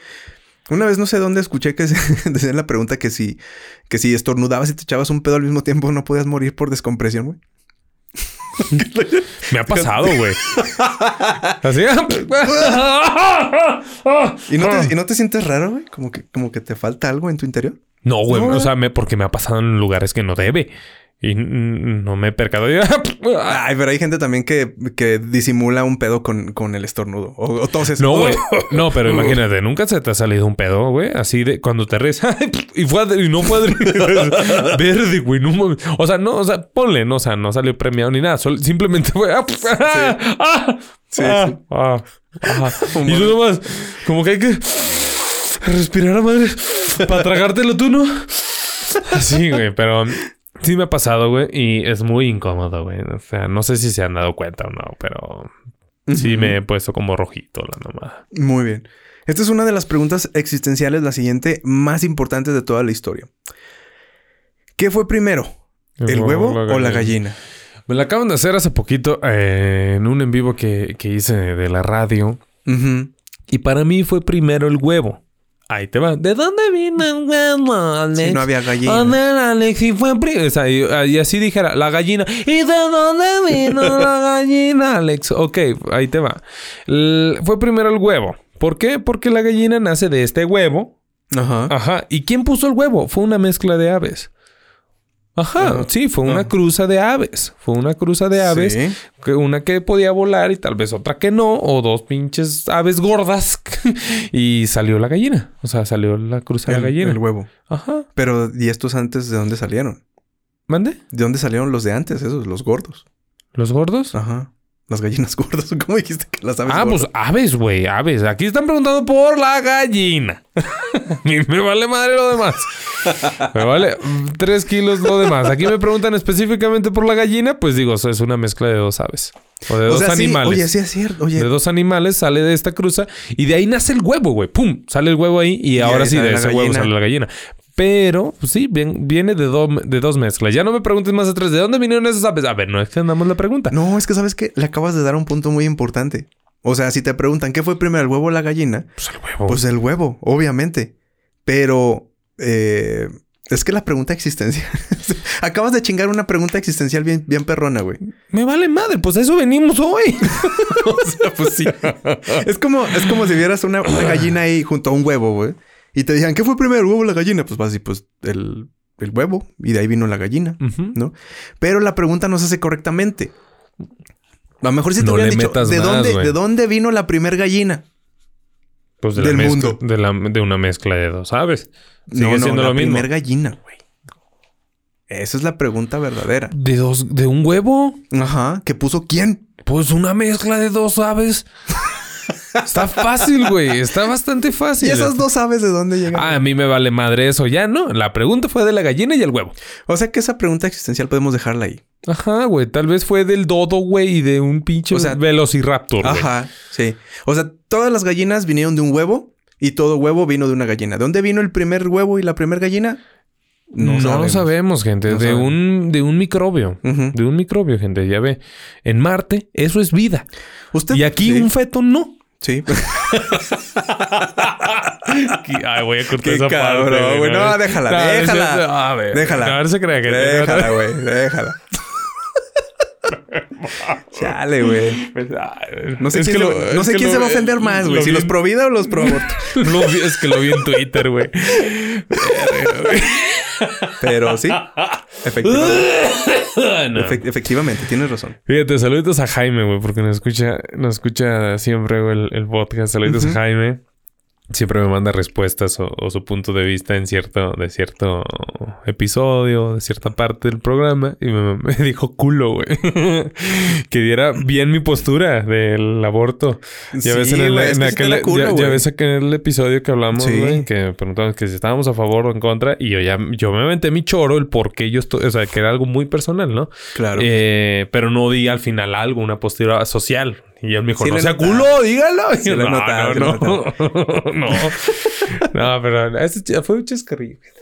Una vez no sé dónde escuché que decía la pregunta que si, que si estornudabas y te echabas un pedo al mismo tiempo no podías morir por descompresión, güey. Me ha pasado, güey. Así. ¿Y no, te, ¿Y no te sientes raro, güey? Como que, como que te falta algo en tu interior. No, güey. o sea, me, porque me ha pasado en lugares que no debe. Y no me he percado. Ay, pero hay gente también que, que disimula un pedo con, con el estornudo. O, entonces. No, güey. no, pero imagínate, nunca se te ha salido un pedo, güey. Así de cuando te ríes. y fue y no fue verde, güey. No, o sea, no, o sea, ponle, no, o sea, no salió premiado ni nada. simplemente fue. Ah, sí. Ah, ah, y tú nomás, como que hay que respirar a madre para tragártelo tú, ¿no? Sí, güey, pero Sí me ha pasado, güey, y es muy incómodo, güey. O sea, no sé si se han dado cuenta o no, pero sí me he puesto como rojito la nomada. Muy bien. Esta es una de las preguntas existenciales, la siguiente, más importante de toda la historia. ¿Qué fue primero? ¿El, huevo, o la gallina? Me la acaban de hacer hace poquito eh, en un en vivo que, hice de la radio. Y para mí fue primero el huevo. Ahí te va. ¿De dónde vino el huevo, Alex? Si no había gallina. Alex, y fue o sea, y, así dijera, la gallina. ¿Y de dónde vino la gallina, Alex? Ok, ahí te va. fue primero el huevo. ¿Por qué? Porque la gallina nace de este huevo. Ajá. Ajá. ¿Y quién puso el huevo? Fue una mezcla de aves. Ajá, sí, fue una cruza de aves. Fue una cruza de aves. Que una que podía volar y tal vez otra que no. O dos pinches aves gordas. y salió la gallina. O sea, salió la cruza de la gallina. El huevo. Ajá. Pero, ¿y estos antes de dónde salieron? ¿Mande? ¿De dónde salieron los de antes, esos, los gordos? ¿Los gordos? Ajá. Las gallinas gordas. ¿Cómo dijiste que las aves Ah, pues aves, güey, aves. Aquí están preguntando por la gallina. me vale madre lo demás. Me vale tres kilos lo demás. Aquí me preguntan específicamente por la gallina. Pues digo, es una mezcla de dos aves. O de dos animales. oye, sí es cierto. Oye. De dos animales sale de esta cruza y de ahí nace el huevo, güey. ¡Pum! Sale el huevo ahí y, ahora sí de ese huevo sale la gallina. Pero, pues sí, viene de, de dos mezclas. Ya no me preguntes más atrás, ¿de dónde vinieron esas aves? A ver, no extendamos la pregunta. No, es que sabes que le acabas de dar un punto muy importante. O sea, si te preguntan qué fue primero, el huevo o la gallina. Pues el huevo. Pues el huevo, obviamente. Pero eh, es que la pregunta existencial. Acabas de chingar una pregunta existencial bien, bien perrona, güey. Me vale madre, pues a eso venimos hoy. o sea, pues sí. es como, es como si vieras una, una gallina ahí junto a un huevo, güey y te dijeron, ¿qué fue primero, el huevo o la gallina? Pues vas y pues el, huevo y de ahí vino la gallina, ¿no? Pero la pregunta no se hace correctamente. A lo mejor si te hubieran dicho, ¿de, dónde, ¿de dónde vino la primer gallina? Pues de del la mundo. De, la, de, una mezcla de dos aves. Sigue no, siendo la primer gallina, güey. Esa es la pregunta verdadera. ¿De dos, de un huevo? Ajá. ¿Qué puso quién? Pues una mezcla de dos aves. Está fácil, güey. Está bastante fácil. ¿Y esas dos aves de dónde llegan? Ah, a mí me vale madre eso. Ya, ¿no? La pregunta fue de la gallina y el huevo. O sea que esa pregunta existencial podemos dejarla ahí. Ajá, güey. Tal vez fue del dodo, güey, y de un pinche o sea, velociraptor, Ajá, sí. O sea, todas las gallinas vinieron de un huevo y todo huevo vino de una gallina. ¿De dónde vino el primer huevo y la primera gallina? No, lo sabemos, gente. de, un, de un microbio. De un microbio, gente. Ya ve. En Marte, eso es vida. ¿Usted, y aquí un feto no. Sí. Ay, voy a cortar esa cabrón, parte. Güey. No, déjala, no, déjala. a ver, déjala. A ver se cree que Déjala, güey. Déjala. Chale, güey. Pues, no sé, quién, se, no sé quién se va a ofender más, güey. Si los pro vida o los pro aborto. es que lo vi en Twitter, güey. Pero sí, efectivamente. efectivamente, tienes razón. Fíjate, saluditos a Jaime, güey, porque nos escucha, nos escucha siempre el, el podcast. Saluditos a Jaime siempre me manda respuestas o, su punto de vista en cierto, de cierto episodio, de cierta parte del programa, y me, dijo culo, güey. que diera bien mi postura del aborto. Ya ves en el, episodio que hablamos, güey, que preguntamos que si estábamos a favor o en contra, y yo ya, yo me aventé mi choro, el por qué yo estoy, o sea, que era algo muy personal, ¿no? Claro. Eh, pero no di al final algo, una postura social. Y él me dijo, no sea culo, dígalo. Sí no, notado, no, no, no, no. pero ese fue un chascarrillo.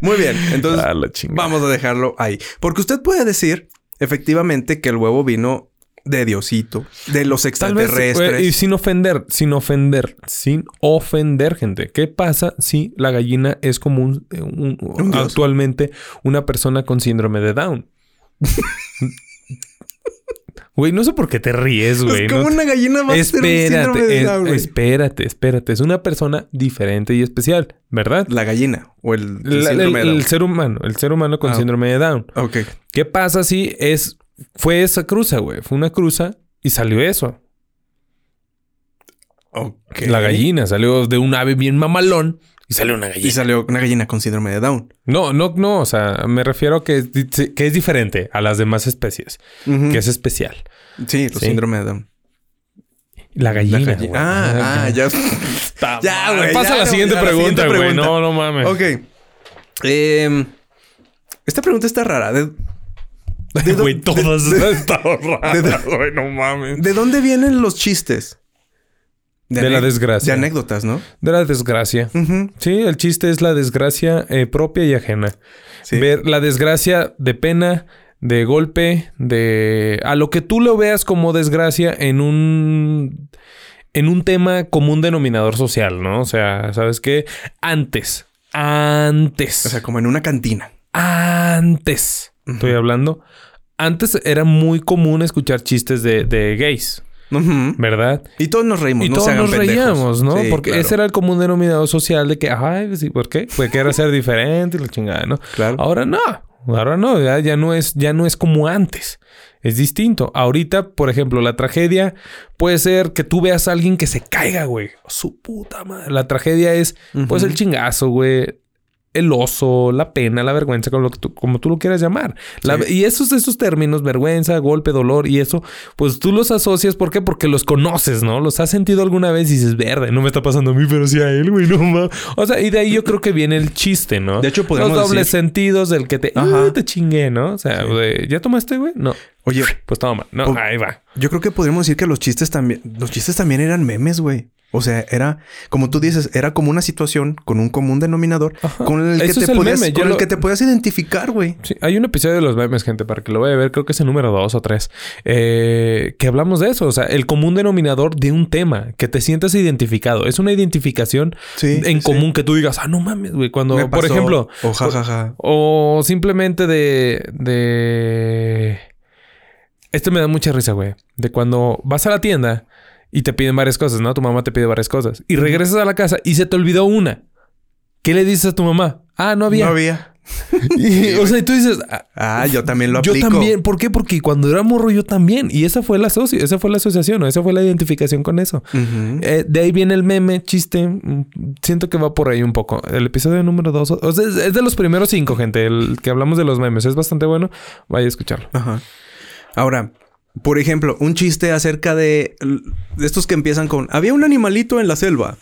Muy bien. Entonces, ah, vamos a dejarlo ahí. Porque usted puede decir, efectivamente, que el huevo vino de Diosito, de los extraterrestres. y sin ofender, sin ofender, sin ofender, gente. ¿Qué pasa si la gallina es como un, un actualmente una persona con síndrome de Down? Güey, no sé por qué te ríes, güey. Es como una gallina va espérate, a Espérate, espérate. Es una persona diferente y especial, ¿verdad? La gallina o el, el, ser humano. El ser humano con ah, síndrome de Down. Ok. ¿Qué pasa si es... Fue esa cruza, güey. Fue una cruza y salió eso. Ok. La gallina salió de un ave bien mamalón salió una gallina. Y salió una gallina con síndrome de Down. No, no, no. O sea, me refiero a que, que es diferente a las demás especies. Que es especial. Sí, el síndrome de Down. La gallina. Ah, ah, ya. ya, güey. Pasa a la siguiente pregunta, güey. No, no mames. Ok. Em, esta pregunta está rara. De, güey, todas están raras, güey. No mames. ¿De dónde vienen los chistes? De, la desgracia. De anécdotas, ¿no? De la desgracia. Sí, el chiste es la desgracia eh, propia y ajena. Ver la desgracia de pena, de golpe, de... A lo que tú lo veas como desgracia en un... en un tema común denominador social, ¿no? O sea, ¿sabes qué? Antes, antes. O sea, como en una cantina. Antes. Estoy hablando. Antes era muy común escuchar chistes de, de gays. ¿Verdad? Y todos nos reímos. Y todos nos reíamos, ¿no? Porque ese era el común denominador social de que, ay, sí, ¿por qué? Pues que era ser diferente y la chingada, ¿no? Claro. Ahora no. Ahora no, ya, no es, ya no es como antes. Es distinto. Ahorita, por ejemplo, la tragedia puede ser que tú veas a alguien que se caiga, güey. Su puta madre. La tragedia es, pues, el chingazo, güey el oso, la pena, la vergüenza, como, tú, como tú lo quieras llamar. y esos, esos términos, vergüenza, golpe, dolor y eso, pues tú los asocias, ¿por qué? Porque los conoces, ¿no? Los has sentido alguna vez y dices, verde, no me está pasando a mí, pero sí a él, güey, no mames. O sea, y de ahí yo creo que viene el chiste, ¿no? De hecho, podemos Los dobles sentidos del que te, Ajá. te chingué, ¿no? O sea, ¿ya tomaste, güey? No. Oye, pues toma. No, ahí va. Yo creo que podríamos decir que los chistes también, los chistes también eran memes, güey. O sea, era, como tú dices, era como una situación con un común denominador con el, que te, podías, con el que te puedas identificar, güey. Sí, hay un episodio de los memes, gente, para que lo vaya a ver, creo que es el número dos o tres, eh, que hablamos de eso. O sea, el común denominador de un tema, que te sientas identificado. Es una identificación en común que tú digas, ah, no mames, güey. Cuando, por ejemplo, o jajaja. O, simplemente de, de. Esto me da mucha risa, güey. De cuando vas a la tienda y te piden varias cosas, ¿no? Tu mamá te pide varias cosas. Y regresas a la casa y se te olvidó una. ¿Qué le dices a tu mamá? Ah, no había. No había. o sea, y tú dices, ah, ah, yo también lo aplico. Yo también, ¿por qué? Porque cuando era morro yo también. Y esa fue la asocio, esa fue la asociación, esa fue la identificación con eso. Eh, de ahí viene el meme, chiste. Siento que va por ahí un poco. El episodio número dos, o sea, es, de los primeros cinco, gente, el que hablamos de los memes. Es bastante bueno. Vaya a escucharlo. Ajá. Ahora, por ejemplo, un chiste acerca de, estos que empiezan con había un animalito en la selva.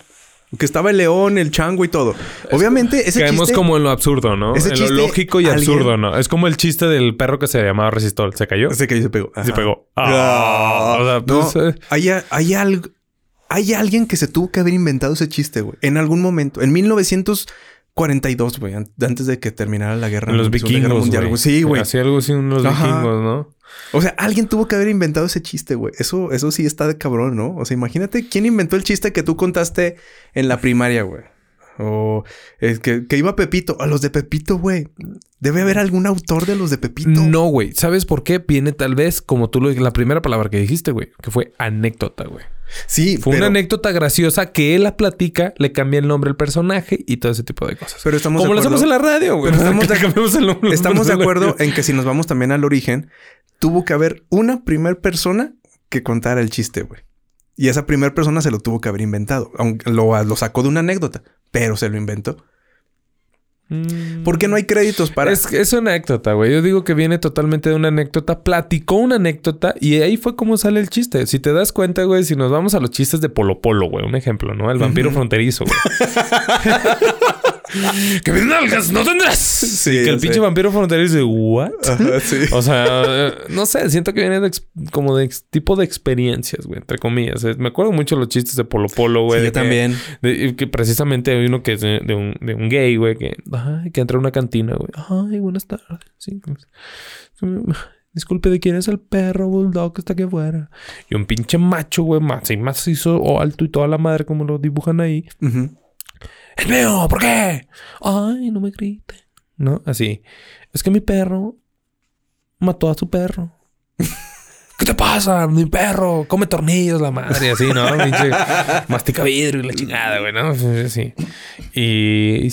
Que estaba el león, el chango y todo. Obviamente, ese Caemos como en lo absurdo, ¿no? en lo lógico y absurdo, ¿no? Es como el chiste del perro que se llamaba Resistol. ¿Se cayó? Se cayó y se pegó. Se pegó. Ah, o sea, pues, eh. hay, hay, algo... Hay alguien que se tuvo que haber inventado ese chiste, güey. En algún momento. En 1942, güey. Antes de que terminara la guerra. En los vikingos, Sí, güey. Hacía algo así en los vikingos, ¿no? O sea, alguien tuvo que haber inventado ese chiste, güey. Eso, eso sí está de cabrón, ¿no? O sea, imagínate quién inventó el chiste que tú contaste en la primaria, güey. O es que, que, iba Pepito. A los de Pepito, güey. Debe haber algún autor de los de Pepito. No, güey. ¿Sabes por qué? Viene tal vez, como tú lo la primera palabra que dijiste, güey, que fue anécdota, güey. Sí, fue una anécdota graciosa que él la platica, le cambia el nombre al personaje y todo ese tipo de cosas. Pero estamos como lo hacemos en la radio, güey. Estamos, de, estamos de acuerdo en que si nos vamos también al origen, tuvo que haber una primer persona que contara el chiste, güey. Y esa primera persona se lo tuvo que haber inventado. Aunque lo, lo sacó de una anécdota, pero se lo inventó. Mm. ¿Por qué no hay créditos para...? Es, es una anécdota, güey. Yo digo que viene totalmente de una anécdota. Platicó una anécdota y ahí fue como sale el chiste. Si te das cuenta, güey, si nos vamos a los chistes de Polo Polo, güey. Un ejemplo, ¿no? El vampiro fronterizo, güey. que me nalgas no tendrás. Sí, que el pinche vampiro fronterizo dice, ¿what? O sea, no sé, siento que viene de como de tipo de experiencias, güey, entre comillas. Me acuerdo mucho los chistes de Polo Polo, güey. Sí, yo también. que precisamente hay uno que es de, un, de un, gay, güey, que, que entra a una cantina, güey. Ay, buenas tardes. Sí, Disculpe, ¿de quién es el perro bulldog que está aquí afuera? Y un pinche macho, güey, más y más hizo o alto y toda la madre como lo dibujan ahí. ¡El mío! ¿Por qué? Ay, no me grite. ¿No? Así. Es que mi perro mató a su perro. ¿Qué te pasa? Mi perro come tornillos, la madre, así, ¿no? mastica vidrio y la chingada, güey, ¿no? Sí. Y,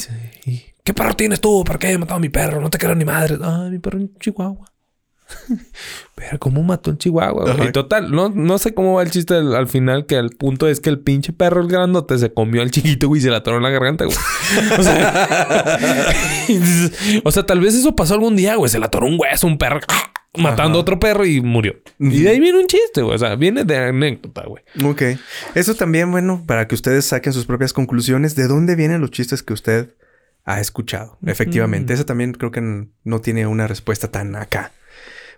y, ¿qué perro tienes tú? ¿Por qué he matado a mi perro? No te quiero ni madre. Ay, mi perro en Chihuahua. Pero cómo mató en Chihuahua, Y total, no, no sé cómo va el chiste al, final, que al punto es que el pinche perro, el grandote, se comió al chiquito, güey, y se la atoró en la garganta, güey. O sea, tal vez eso pasó algún día, güey. Se la atoró un hueso, un perro, matando a otro perro y murió. Y de ahí viene un chiste, güey. O sea, viene de anécdota, güey. Ok. Eso también, bueno, para que ustedes saquen sus propias conclusiones, ¿de dónde vienen los chistes que usted ha escuchado? Efectivamente. Eso también creo que no tiene una respuesta tan acá.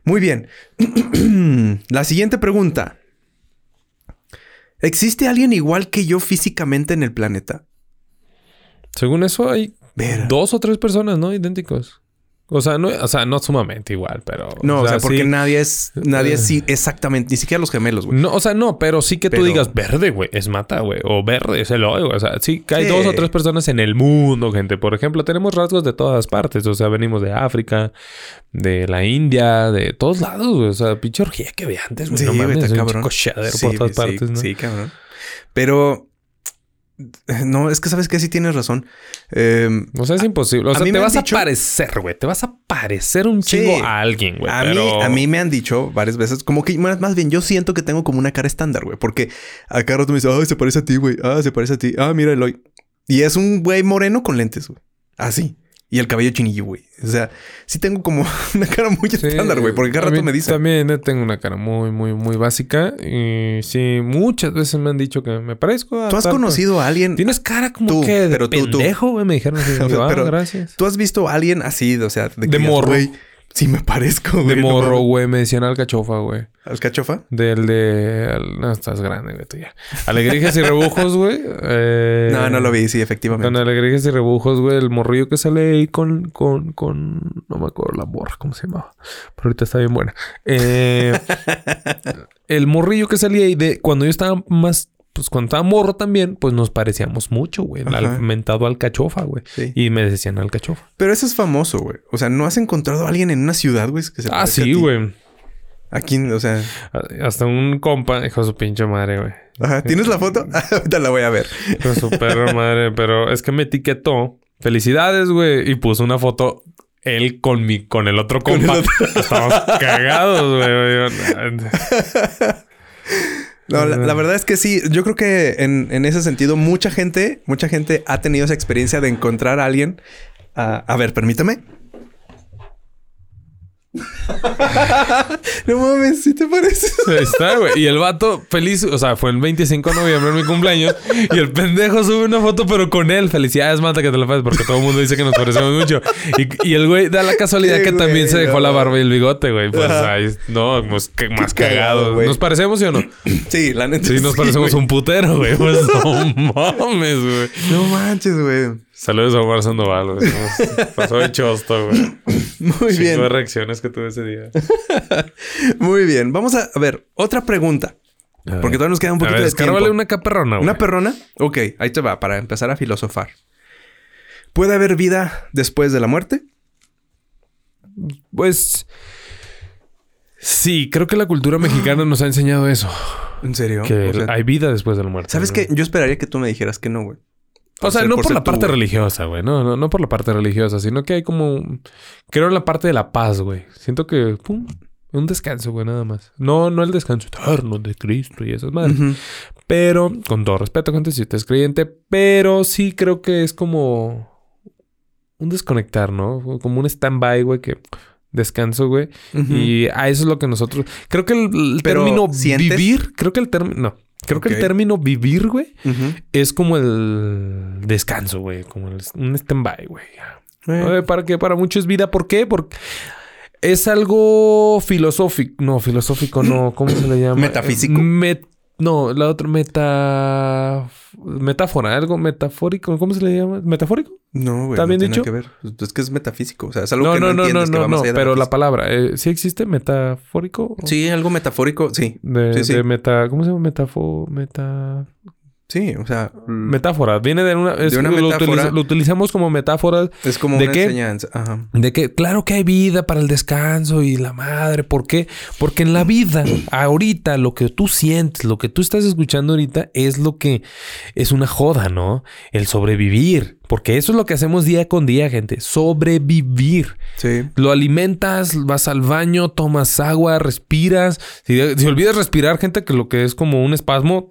Muy bien. La siguiente pregunta. ¿Existe alguien igual que yo físicamente en el planeta? Según eso hay dos o tres personas, ¿no? Idénticos. O sea, no, o sea, no sumamente igual, pero. No, o sea, porque nadie es, nadie es sí, exactamente, ni siquiera los gemelos, güey. No, o sea, no, pero sí que tú digas verde, güey, es mata, güey, o verde es el hoy, O sea, sí que hay dos o tres personas en el mundo, gente. Por ejemplo, tenemos rasgos de todas partes. O sea, venimos de África, de la India, de todos lados, güey. O sea, pinche orgía que ve antes, güey. Sí, no mames, cabrón. sí, por todas partes, ¿no? Sí, cabrón. Pero no, es que sabes que sí tienes razón. Em, o sea, es imposible. O sea, te vas a parecer, güey. Te vas a parecer un chingo a alguien, güey. A, mí, a mí me han dicho varias veces, como que más bien yo siento que tengo como una cara estándar, güey. Porque acá rato me dice, ay, se parece a ti, güey. Ah, se parece a ti. Ah, mira, Eloy. Y es un güey moreno con lentes, güey. Así. Y el cabello chinillo, güey. O sea, sí tengo como una cara muy estándar, güey. Porque cada rato me dicen. También eh, tengo una cara muy, muy, muy básica. Y sí, muchas veces me han dicho que me parezco a. ¿Tú has conocido a alguien? Tienes cara como que de pero pendejo, güey. Me dijeron así. Ah, pero, gracias. ¿Tú has visto a alguien así, o sea, de, de morro? Sí, me parezco, güey. De morro, güey. Me decían alcachofa, güey. ¿Alcachofa? Del de... No, estás grande, güey, tú ya. Alegrijes y rebujos, güey. Eh... No, no lo vi, sí, efectivamente. Con alegrijes y rebujos, güey. El morrillo que sale ahí con... Con... con... No me acuerdo la morra, ¿cómo se llamaba? Pero ahorita está bien buena. Eh... el morrillo que salía ahí de... Cuando yo estaba más pues cuando estaba morro también, pues nos parecíamos mucho, güey. Al mentado alcachofa, güey. Y me decían alcachofa. Pero eso es famoso, güey. O sea, ¿no has encontrado a alguien en una ciudad, güey, que se Ah, sí, güey. Aquí, o sea. Hasta un compa, hijo de su pinche madre, güey. Ajá. ¿Tienes la foto? Ahorita la voy a ver. Con su perro madre, pero es que me etiquetó. Felicidades, güey. Y puso una foto él con mi, con el otro compa. Estamos cagados, güey. No, la, verdad es que sí. Yo creo que en, en, ese sentido, mucha gente, mucha gente ha tenido esa experiencia de encontrar a alguien. a ver, permítame. no mames, ¿sí te parece? Ahí está, güey. Y el vato feliz, o sea, fue el 25 de noviembre mi cumpleaños. Y el pendejo sube una foto, pero con él. Felicidades, mata que te la pases, porque todo el mundo dice que nos parecemos mucho. Y, el güey da la casualidad que también se dejó la barba y el bigote, güey. Pues ahí, no, pues, más cagados. ¿Nos parecemos, sí o no? Sí, la neta. Sí, nos parecemos un putero, güey. Pues no mames, güey. No manches, güey. Saludos a Omar Sandoval, güey. Pasó de chosto, güey. Muy bien. de reacciones que tuve ese día. Muy bien. Vamos a, ver, otra pregunta. Porque todavía nos queda un poquito de tiempo. una caperrona, güey. ¿Una perrona? Ok, ahí te va, para empezar a filosofar. ¿Puede haber vida después de la muerte? Pues... Sí, creo que la cultura mexicana nos ha enseñado eso. ¿En serio? Que hay vida después de la muerte. ¿Sabes qué? Yo esperaría que tú me dijeras que no, güey. O sea, no por, la parte religiosa, güey. No, no, no por la parte religiosa, sino que hay como. Creo en la parte de la paz, güey. Siento que. Pum, un descanso, güey, nada más. No, no el descanso eterno de Cristo y esas madres. Pero, con todo respeto, gente, si usted es creyente, pero sí creo que es como un desconectar, ¿no? Como un stand-by, güey, que descanso, güey. Y a eso es lo que nosotros. Creo que el, término vivir, creo que el término. No. Creo que el término vivir, güey, es como el descanso, güey, como un stand-by, güey. Eh. Para que para muchos es vida, ¿por qué? Porque es algo filosófico, no, filosófico, no, ¿cómo se le llama? Metafísico. No, la otra meta metáfora, algo metafórico, ¿cómo se le llama? ¿Metafórico? No, güey. ¿Está bien dicho? que ver. Es que es metafísico. O sea, es algo que no, no, entiendes no, no, no, no, pero la palabra, eh, ¿sí existe metafórico? Sí, algo metafórico, sí. De, sí, sí. meta, ¿cómo se llama? Metafo, meta... Sí, o sea... Metáfora. Viene de una... de una metáfora. Lo, utilizamos como metáfora. Es como de una enseñanza. Ajá. De que, claro que hay vida para el descanso y la madre. ¿Por qué? Porque en la vida, ahorita, lo que tú sientes, lo que tú estás escuchando ahorita es lo que es una joda, ¿no? El sobrevivir. Porque eso es lo que hacemos día con día, gente. Sobrevivir. Sí. Lo alimentas, vas al baño, tomas agua, respiras. Si, olvidas respirar, gente, que lo que es como un espasmo,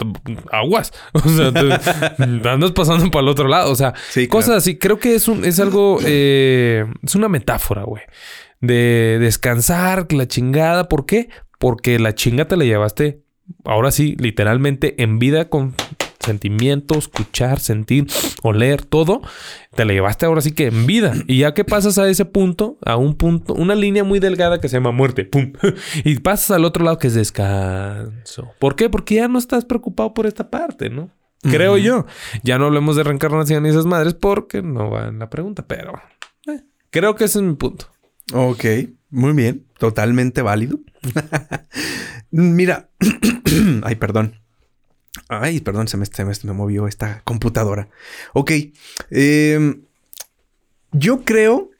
aguas. O sea, te, andas pasando para el otro lado. O sea, cosas así. Creo que es, un, es algo, eh, es una metáfora, güey. De descansar, la chingada. ¿Por qué? Porque la chinga te la llevaste, ahora sí, literalmente en vida con sentimiento, escuchar, sentir, oler, todo, te la llevaste ahora sí que en vida. Y ya que pasas a ese punto, a un punto, una línea muy delgada que se llama muerte, pum, y pasas al otro lado que es descanso. ¿Por qué? Porque ya no estás preocupado por esta parte, ¿no? Creo yo. Ya no hablemos de reencarnación y esas madres porque no va en la pregunta, pero eh, creo que ese es mi punto. Ok, muy bien, totalmente válido. Mira, ay, perdón. Ay, perdón, se me, me, movió esta computadora. Ok, em, yo creo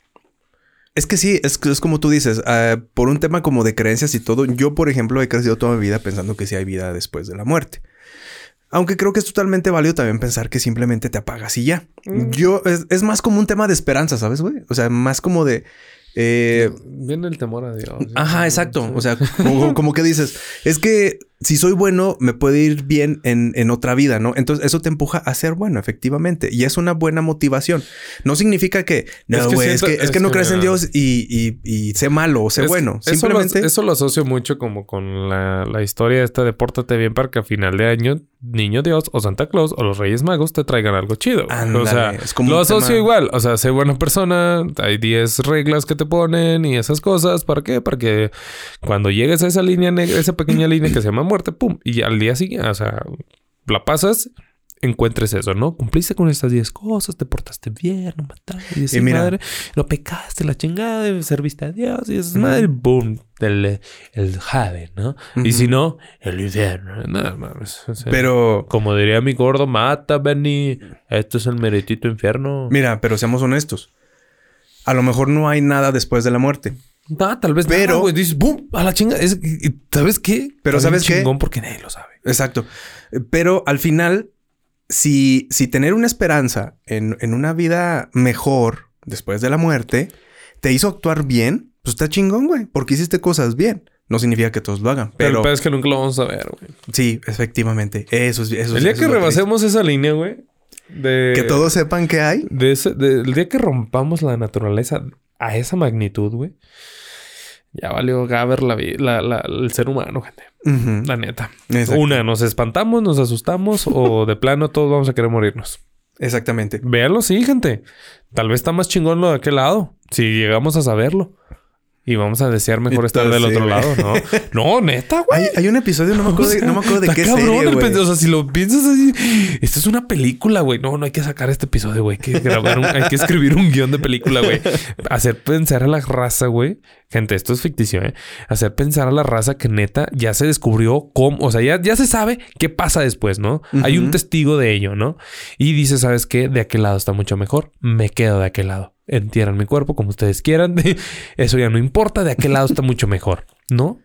es que sí, es, es como tú dices, ah, por un tema como de creencias y todo, yo por ejemplo he crecido toda mi vida pensando que sí hay vida después de la muerte. Aunque creo que es totalmente válido también pensar que simplemente te apagas y ya. Mm. Yo, es, es, más como un tema de esperanza, ¿sabes, güey? O sea, más como de, eh, Viene el temor a Dios. Ajá, exacto. O sea, como, que dices, es que si soy bueno, me puede ir bien en, otra vida, ¿no? Entonces eso te empuja a ser bueno, efectivamente. Y es una buena motivación. No significa que, no, güey, es, que, no crees en Dios y, sé malo o sé bueno. Simplemente... Eso lo, asocio mucho como con la, la historia esta de pórtate bien para que a final de año Niño Dios o Santa Claus o los Reyes Magos te traigan algo chido. o sea, lo asocio igual. O sea, sé buena persona, hay 10 reglas que te ponen y esas cosas. ¿Para qué? Para que cuando llegues a esa línea negra, esa pequeña línea que se llama muerte, pum, y al día siguiente, o sea, la pasas encuentres eso, ¿no? Cumpliste con estas 10 cosas, te portaste bien, no mataste, y, madre, no pecaste la chingada, serviste a Dios y es madre, boom, el, el jade, ¿no? Y si no, el infierno. Nada más. pero. Como diría mi gordo, mata, Benny. Esto es el meritito infierno. Mira, pero seamos honestos. A lo mejor no hay nada después de la muerte. Tal vez pero, güey. Dices, ¡bum! A la chinga. ¿Sabes qué? Pero ¿sabes qué? Chingón porque nadie lo sabe. Exacto. Pero al final si, si tener una esperanza en, una vida mejor después de la muerte te hizo actuar bien, pues está chingón, güey, porque hiciste cosas bien. No significa que todos lo hagan. Pero, pero es que nunca lo vamos a ver, güey. Sí, efectivamente. Eso es. Eso el día que rebasemos esa línea, güey. De, que todos sepan que hay. De ese, el día que rompamos la naturaleza a esa magnitud, güey. Ya valió Gaber la, la, el ser humano, gente. La neta. Una, nos espantamos, nos asustamos o de plano todos vamos a querer morirnos. Exactamente. Véanlo, sí, gente. Tal vez está más chingón lo de aquel lado. Si llegamos a saberlo. Y vamos a desear mejor estar del otro lado, ¿no? No, neta, güey. Hay, un episodio, no me acuerdo de, no me acuerdo de qué serie, güey. O sea, si lo piensas así, esto es una película, güey. No, no hay que sacar este episodio, güey. Hay que grabar un, hay que escribir un guion de película, güey. Hacer pensar a la raza, güey. Gente, esto es ficticio, ¿eh? Hacer pensar a la raza que neta ya se descubrió cómo, o sea, ya, ya se sabe qué pasa después, ¿no? Hay un testigo de ello, ¿no? Y dice, ¿sabes qué? De aquel lado está mucho mejor. Me quedo de aquel lado entierran mi cuerpo como ustedes quieran. Eso ya no importa, de aquel lado está mucho mejor, ¿no?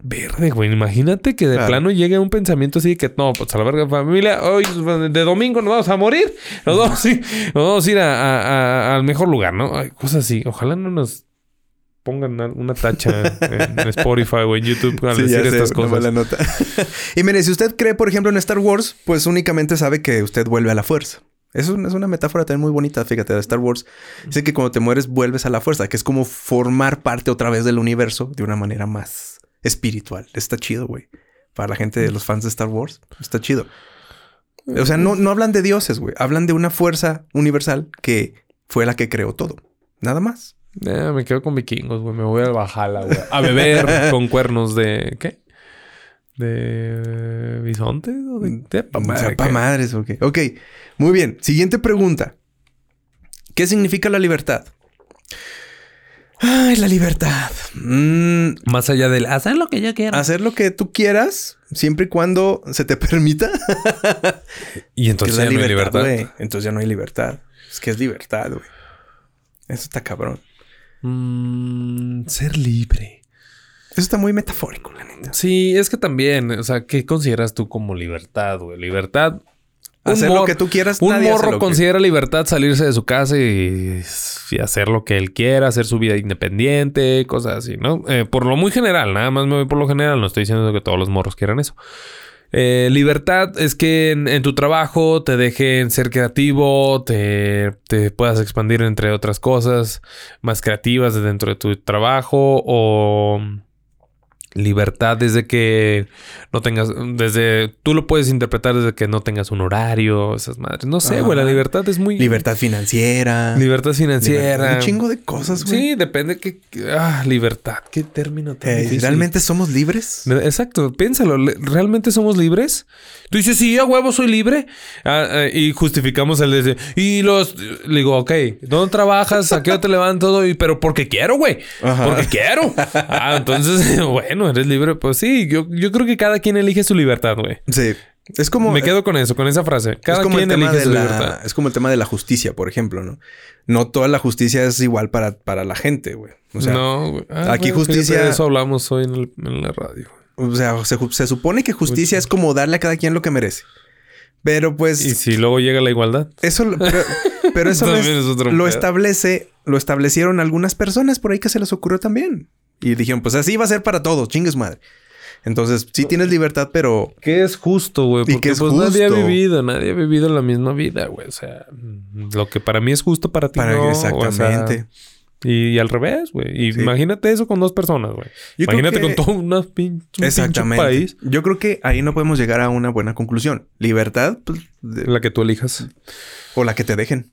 Verde, güey. Imagínate que de plano llegue un pensamiento así que no, pues a la verga, familia, hoy de domingo nos vamos a morir. Nos vamos, a ir al mejor lugar, ¿no? cosas así. Ojalá no nos pongan una tacha en Spotify o en YouTube al decir estas cosas. nota. y mire, si usted cree, por ejemplo, en Star Wars, pues únicamente sabe que usted vuelve a la fuerza. Es, es una metáfora también muy bonita, fíjate, de Star Wars. Dice que cuando te mueres vuelves a la fuerza, que es como formar parte otra vez del universo de una manera más espiritual. Está chido, güey. Para la gente de los fans de Star Wars, está chido. O sea, no, no hablan de dioses, güey. Hablan de una fuerza universal que fue la que creó todo. Nada más. me quedo con vikingos, güey. Me voy a Bajala, güey. A beber con cuernos de... ¿Qué? ¿De bisonte? ¿O de, de madres, ok. Ok, muy bien. Siguiente pregunta. ¿Qué significa la libertad? Ay, la libertad. Mm, Más allá del hacer lo que yo quiera. Hacer lo que tú quieras, siempre y cuando se te permita. y entonces ya no hay libertad. Entonces ya no hay libertad. Es que es libertad, güey. Eso está cabrón. Mm, ser libre. Eso está muy metafórico, la neta. Sí, es que también, o sea, ¿qué consideras tú como libertad, güey? Libertad. Hacer lo que tú quieras. Un morro considera libertad salirse de su casa y, hacer lo que él quiera, hacer su vida independiente, cosas así, ¿no? Eh, por lo muy general, nada más me voy por lo general, no estoy diciendo que todos los morros quieran eso. Eh, libertad es que en, tu trabajo te dejen ser creativo, te, te, puedas expandir entre otras cosas más creativas dentro de tu trabajo o Libertad desde que no tengas, desde, tú lo puedes interpretar desde que no tengas un horario, esas madres. No sé, güey, la libertad es muy... Libertad financiera. Libertad financiera. un chingo de cosas, güey. Sí, depende que... Ah, libertad, qué término tan eh, ¿Realmente somos libres? Exacto, piénsalo, ¿realmente somos libres? Tú dices, sí, a huevo soy libre. Ah, ah, y justificamos el de... Y los... Le digo, ok, ¿dónde trabajas? ¿A qué hora te levantas todo? Y, pero porque quiero, güey. Porque quiero. Ah, entonces, bueno, eres libre. Pues sí, yo, yo creo que cada quien elige su libertad, güey. Sí. Es como... Me quedo con eso, con esa frase. Cada quien elige su libertad. Es como el tema de la justicia, por ejemplo, ¿no? No toda la justicia es igual para, para la gente, güey. O sea, no, güey. aquí justicia... De eso hablamos hoy en, en la radio. O sea, se, supone que justicia es como darle a cada quien lo que merece. Pero pues. Y si luego llega la igualdad. Eso, pero, eso lo establece, lo establecieron algunas personas por ahí que se les ocurrió también. Y dijeron, pues así va a ser para todos, chingues madre. Entonces, sí tienes libertad, pero. ¿Qué es justo, güey? Porque pues nadie ha vivido, nadie ha vivido la misma vida, güey. O sea, lo que para mí es justo para ti. no, exactamente. Y, al revés, güey. Imagínate eso con dos personas, güey. Imagínate con todo una pin Exactamente. país. Yo creo que ahí no podemos llegar a una buena conclusión. Libertad, pues, La que tú elijas. O la que te dejen.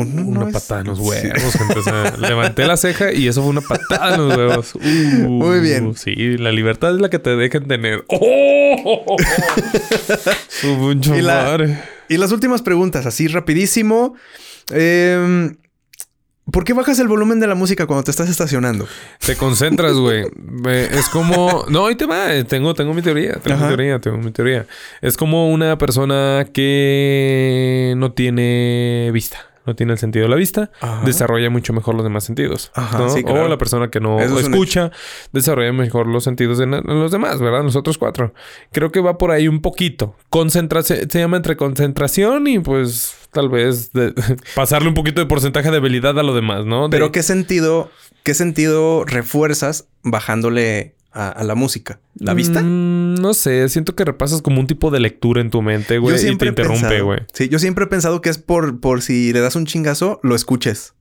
Una patada en los huevos. Entonces, levanté la ceja y eso fue una patada en los huevos. Muy bien. Uh, sí, la libertad es la que te dejen tener. ¡Oh! Y, la, y las últimas preguntas, así rapidísimo. Eh, ¿Por qué bajas el volumen de la música cuando te estás estacionando? Te concentras, güey. es como... No, ahí te va. Tengo, tengo mi teoría. Tengo mi teoría. Tengo mi teoría. Es como una persona que no tiene vista. No tiene el sentido de la vista. Desarrolla mucho mejor los demás sentidos. O la persona que no escucha desarrolla mejor los sentidos en, los demás, ¿verdad? Los otros cuatro. Creo que va por ahí un poquito. Concentración... Se llama entre concentración y pues tal vez pasarle un poquito de porcentaje de habilidad a lo demás, ¿no? Pero ¿qué sentido, qué sentido refuerzas bajándole a, la música? ¿La vista? Mm, no sé, siento que repasas como un tipo de lectura en tu mente, güey, y te interrumpe, güey. Sí, yo siempre he pensado que es por, por si le das un chingazo, lo escuches.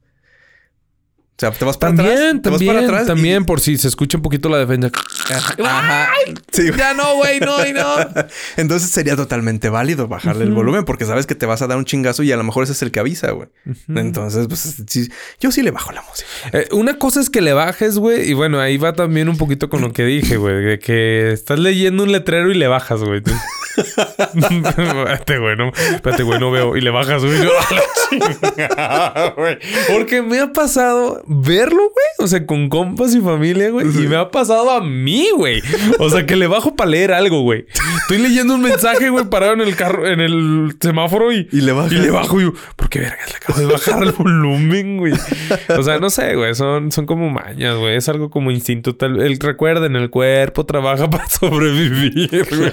O sea, te vas para también, atrás. También, vas para atrás también, por si se escucha un poquito la defensa. Ajá. Sí. Ya no, güey, no, y no. Entonces sería totalmente válido bajarle el volumen porque sabes que te vas a dar un chingazo y a lo mejor ese es el que avisa, güey. Entonces, pues sí, yo sí le bajo la música. Eh, una cosa es que le bajes, güey, y bueno, ahí va también un poquito con lo que dije, güey, de que estás leyendo un letrero y le bajas, güey. espérate, güey, no, espérate, güey, no veo. Y le bajas, güey. Porque me ha pasado verlo, güey. O sea, con compas y familia, güey. Y me ha pasado a mí, güey. O sea, que le bajo para leer algo, güey. Estoy leyendo un mensaje, güey, parado en el carro, en el semáforo y, y le bajo. Y le bajo, y ¿por qué vergas le acabo de bajar el volumen, güey? O sea, no sé, güey. Son, son como mañas, güey. Es algo como instinto. Tal, el en el cuerpo trabaja para sobrevivir, güey.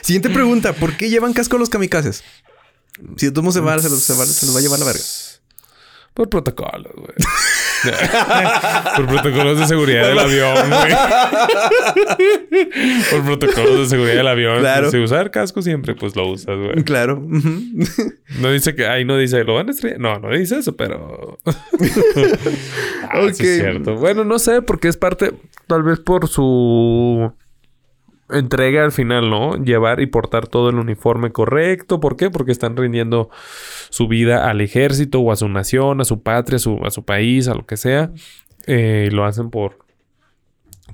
Siguiente pregunta. ¿Por qué llevan casco los kamikazes? Si todo se va, se los, se, va, se los va a llevar la verga. Por protocolos, güey. Por protocolos de seguridad del avión, güey. Por protocolos de seguridad del avión. Claro. Si usar casco siempre, pues lo usas, güey. Claro. no dice que... Ahí no dice... ¿Lo van a estrellar? No, no dice eso, pero... ah, es cierto. Bueno, no sé. Porque es parte... Tal vez por su entrega al final, ¿no? Llevar y portar todo el uniforme correcto. ¿Por qué? Porque están rindiendo su vida al ejército o a su nación, a su patria, a su, a su país, a lo que sea. Eh, lo hacen por,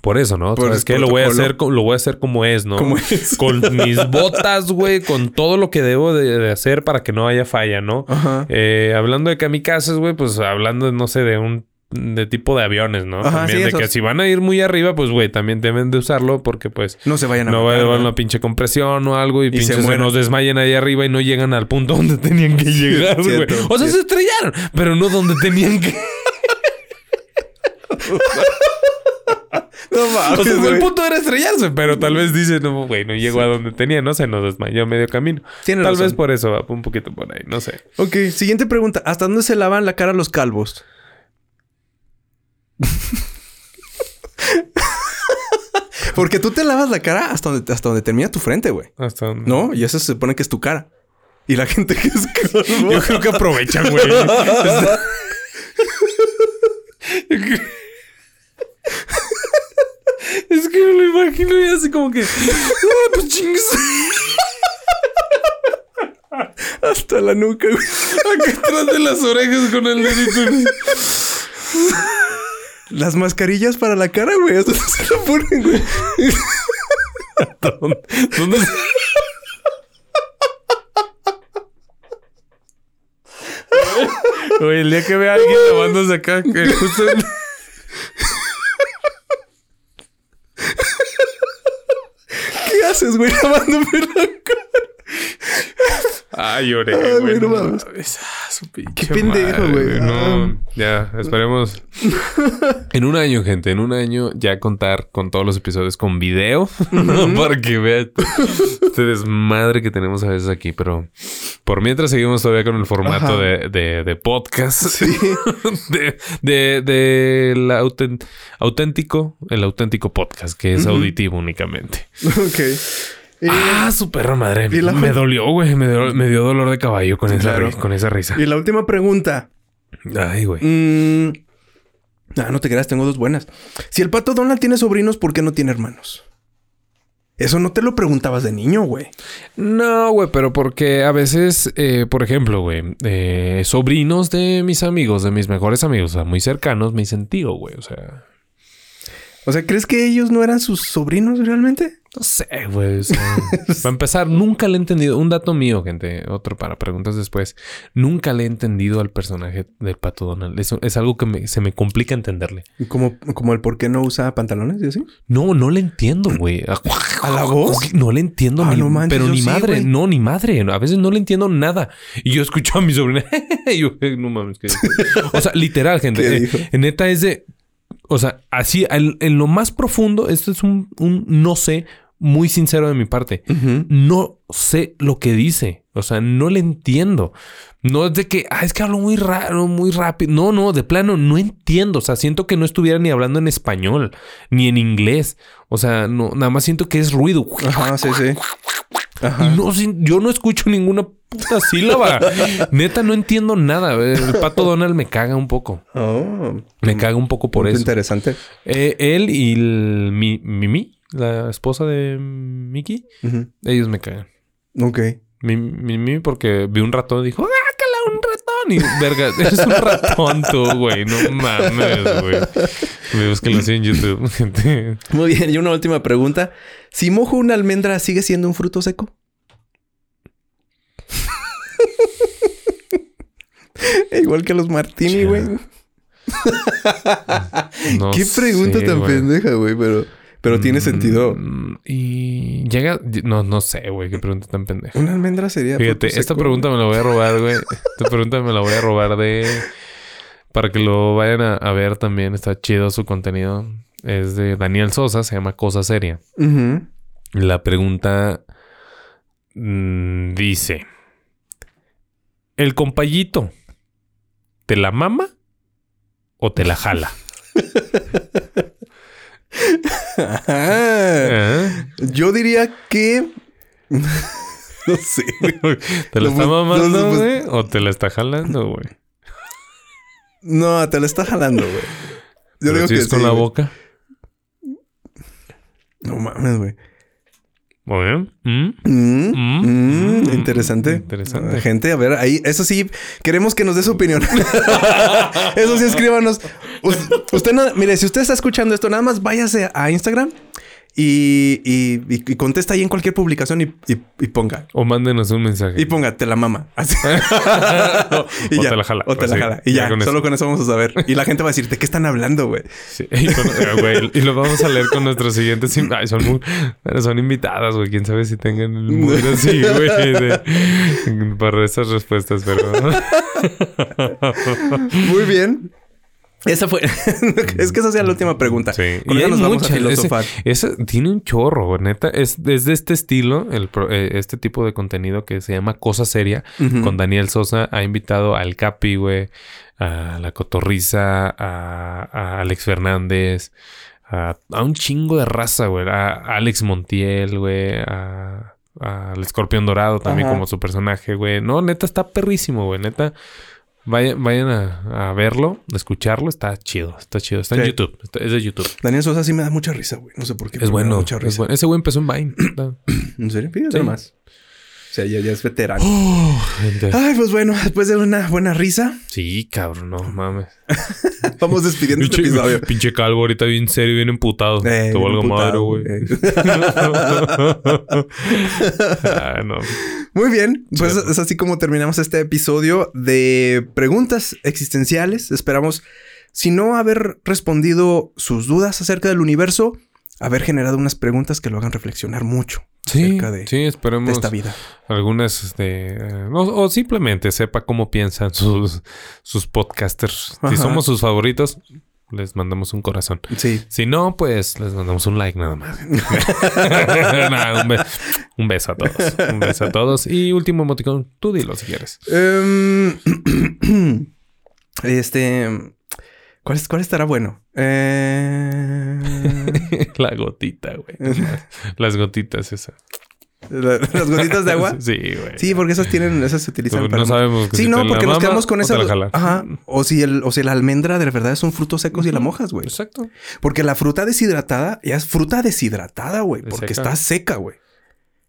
por eso, ¿no? es que lo voy a hacer, lo voy a hacer como es, ¿no? Con mis botas, güey, con todo lo que debo de, hacer para que no haya falla, ¿no? Eh, hablando de kamikazes, güey, pues hablando, no sé, de un de tipo de aviones, ¿no? también de que si van a ir muy arriba, pues güey, también deben de usarlo porque pues no se vayan a no va a llevar una pinche compresión o algo y, pinches se, nos desmayen ahí arriba y no llegan al punto donde tenían que llegar, güey. O sea, se estrellaron, pero no donde tenían que No mames. O sea, el punto era estrellarse, pero tal vez dice, no, güey, no llegó a donde tenía, no se nos desmayó medio camino. tal vez por eso va un poquito por ahí, no sé. Ok, siguiente pregunta. ¿Hasta dónde se lavan la cara los calvos? Porque tú te lavas la cara hasta donde, hasta donde termina tu frente, güey. Hasta donde... No, y eso se supone que es tu cara. Y la gente que es Yo creo que aprovechan, güey. como que. ¡Ah, pues chingues! Hasta la nuca, güey. Acá atrás de las orejas con el dedito. Las mascarillas para la cara, güey. Hasta se lo ponen, güey. ¿Dónde? ¿Dónde? Oye, el día que vea a alguien lavándose acá, que justo. ¿Qué haces, güey? Lavándome la cara. Ay, lloré, Ay, güey. No mames. Qué pendejo, güey. No, ah. ya, esperemos. en un año, gente, en un año ya contar con todos los episodios con video para que vean este desmadre que tenemos a veces aquí. Pero por mientras seguimos todavía con el formato de, de, podcast. Sí. de, de, de auténtico, el auténtico podcast, que es auditivo únicamente. Ok ah, su perra madre. Me dolió, güey. Me, dio, dolor de caballo con, esa, con esa risa. Y la última pregunta. Ay, güey. Mm, ah, no te creas, tengo dos buenas. Si el pato Donald tiene sobrinos, ¿por qué no tiene hermanos? Eso no te lo preguntabas de niño, güey. No, güey, pero porque a veces, eh, por ejemplo, güey, eh, sobrinos de mis amigos, de mis mejores amigos, o sea, muy cercanos, me dicen tío, güey. O sea, o sea, ¿crees que ellos no eran sus sobrinos realmente? No sé, güey. para empezar, nunca le he entendido. Un dato mío, gente. Otro para preguntas después. Nunca le he entendido al personaje del Pato Donald. Eso es algo que se me complica entenderle. ¿Como, como el por qué no usa pantalones y así? No, no le entiendo, güey. ¿A la voz? No le entiendo. Ah, ni, pero ni madre. No, ni madre. A veces no le entiendo nada. Y yo escucho a mi sobrina. y yo, no mames. ¿qué o sea, literal, gente. Eh, neta es de o sea, así, en, lo más profundo, esto es un, no sé muy sincero de mi parte. No sé lo que dice. O sea, no le entiendo. No es de que, ah, es que hablo muy raro, muy rápido. No, no, de plano, no entiendo. O sea, siento que no estuviera ni hablando en español, ni en inglés. O sea, no, nada más siento que es ruido. Ajá, sí, sí. Y no, yo no escucho ninguna puta sílaba. Neta, no entiendo nada. El pato Donald me caga un poco. Oh. Me caga un poco por eso. interesante. Eh, él y el, mi, Mimi, la esposa de Mickey, ellos me cagan. Ok. Mimi, porque vi un ratón y dijo, ¡ah, un ratón! Y verga, eres un ratón tú, güey. No mames, güey. Me busquen así en YouTube, gente. Muy bien, y una última pregunta. Si mojo una almendra, ¿sigue siendo un fruto seco? Igual que los martini, güey. Qué pregunta tan pendeja, güey, pero, pero tiene mm, sentido. Y llega, no, no sé, güey, qué pregunta tan pendeja. Una almendra sería. Fíjate, esta pregunta me la voy a robar, güey. esta pregunta me la voy a robar de. Para que lo vayan a, ver también, está chido su contenido. Es de Daniel Sosa, se llama Cosa Seria. La pregunta mm, dice: ¿El compayito te la mama o te la jala? Yo diría que. no sé, ¿Te la está mamando, güey? ¿O te la está jalando, güey? No, te la está jalando, güey. Yo digo que es con la boca? No mames, güey. Muy bien. Mm. Mm. Mm. Interesante. Interesante. Gente, a ver, ahí, eso sí, queremos que nos dé su opinión. eso sí, escríbanos. usted no, mire, si usted está escuchando esto, nada más váyase a Instagram y, y, contesta ahí en cualquier publicación y, ponga. O mándenos un mensaje. Y ponga, te la mama. Así. y o te la jala. O te la jala. Y ya, solo con eso vamos a saber. Y la gente va a decir, ¿de qué están hablando, güey? Sí. Y, eh, y, lo vamos a leer con nuestros siguientes... Ay, son, muy... son invitadas, güey. Quién sabe si tengan el mood así, güey. Para esas respuestas, pero... muy bien. Esa fue. es que esa sea la última pregunta. Sí. y nos vamos a filosofar. Ese, tiene un chorro, neta. Es, desde de este estilo, el, eh, este tipo de contenido que se llama Cosa Seria, con Daniel Sosa. Ha invitado al Capi, güey, a la Cotorriza, a, Alex Fernández, a, un chingo de raza, güey. A, Alex Montiel, güey, al Escorpión Dorado también como su personaje, güey. No, neta, está perrísimo, güey. Neta Vayan, vayan a, verlo, a escucharlo. Está chido, está chido. Está en YouTube. es de YouTube. Daniel Sosa sí me da mucha risa, güey. No sé por qué. Es bueno. Mucha risa. Ese güey empezó en Vine. ¿En serio? Fíjate más. O sea, ya, ya es veterano. Ay, pues bueno, después de una buena risa. Sí, cabrón, no mames. Vamos despidiendo este episodio. Pinche calvo ahorita bien serio, bien emputado. Eh, Te valgo madre, güey. Eh. ah, no. Muy bien, pues es así como terminamos este episodio de preguntas existenciales. Esperamos, si no haber respondido sus dudas acerca del universo, haber generado unas preguntas que lo hagan reflexionar mucho. Sí, sí, esperemos. esta vida. Algunas, este, o, simplemente sepa cómo piensan sus, sus podcasters. Si somos sus favoritos, les mandamos un corazón. Sí. Si no, pues les mandamos un like nada más. un, beso a todos. Un beso a todos. Y último emoticón, tú dilo si quieres. Em, este. ¿Cuál, ¿Cuál, estará bueno? Eh... La gotita, güey. Las gotitas esas. ¿Las gotitas de agua? Sí, güey. Sí, porque esas tienen, esas se utilizan para. No sabemos Sí, no, porque nos quedamos con esa. Ajá. O si el, o si la almendra de verdad es un fruto seco si la mojas, güey. Exacto. Porque la fruta deshidratada ya es fruta deshidratada, güey. Porque está seca, güey.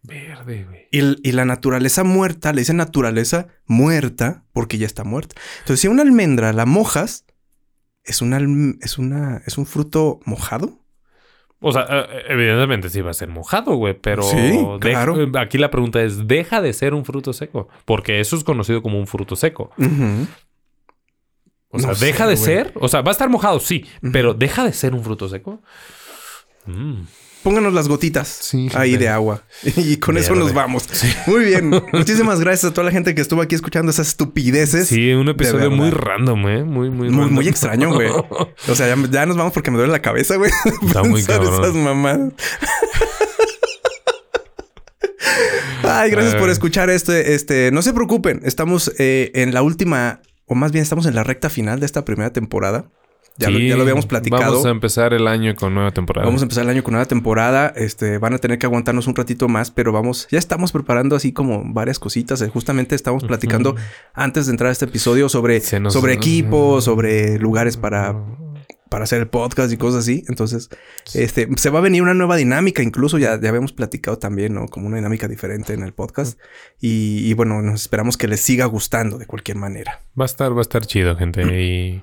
Verde, güey. Y, y, la naturaleza muerta, le dicen naturaleza muerta porque ya está muerta. Entonces, si una almendra la mojas, es una, es una, es un fruto mojado. O sea, eh, evidentemente sí va a ser mojado, güey, pero sí, claro. aquí la pregunta es, ¿deja de ser un fruto seco? Porque eso es conocido como un fruto seco. O sea, ¿deja de ser? O sea, va a estar mojado, sí, pero ¿deja de ser un fruto seco? Mm pónganos las gotitas ahí de agua. Y con eso nos vamos. Muy bien. Muchísimas gracias a toda la gente que estuvo aquí escuchando esas estupideces. Sí, un episodio muy random, ¿eh? Muy, muy, muy, muy extraño, güey. O sea, ya, nos vamos porque me duele la cabeza, güey. Está muy cabrón. esas mamás. Ay, gracias por escuchar este, este. No se preocupen, estamos eh, en la última, o más bien estamos en la recta final de esta primera temporada. Ya, lo, habíamos platicado. Vamos a empezar el año con nueva temporada. Vamos a empezar el año con nueva temporada. Este, van a tener que aguantarnos un ratito más, pero vamos, ya estamos preparando así como varias cositas. Eh, justamente estamos platicando antes de entrar a este episodio sobre, sobre equipos, sobre lugares para, para hacer el podcast y cosas así. Entonces, este, se va a venir una nueva dinámica. Incluso ya, ya habíamos platicado también, ¿no? Como una dinámica diferente en el podcast. Y, y bueno, nos esperamos que les siga gustando de cualquier manera. Va a estar, va a estar chido, gente. Y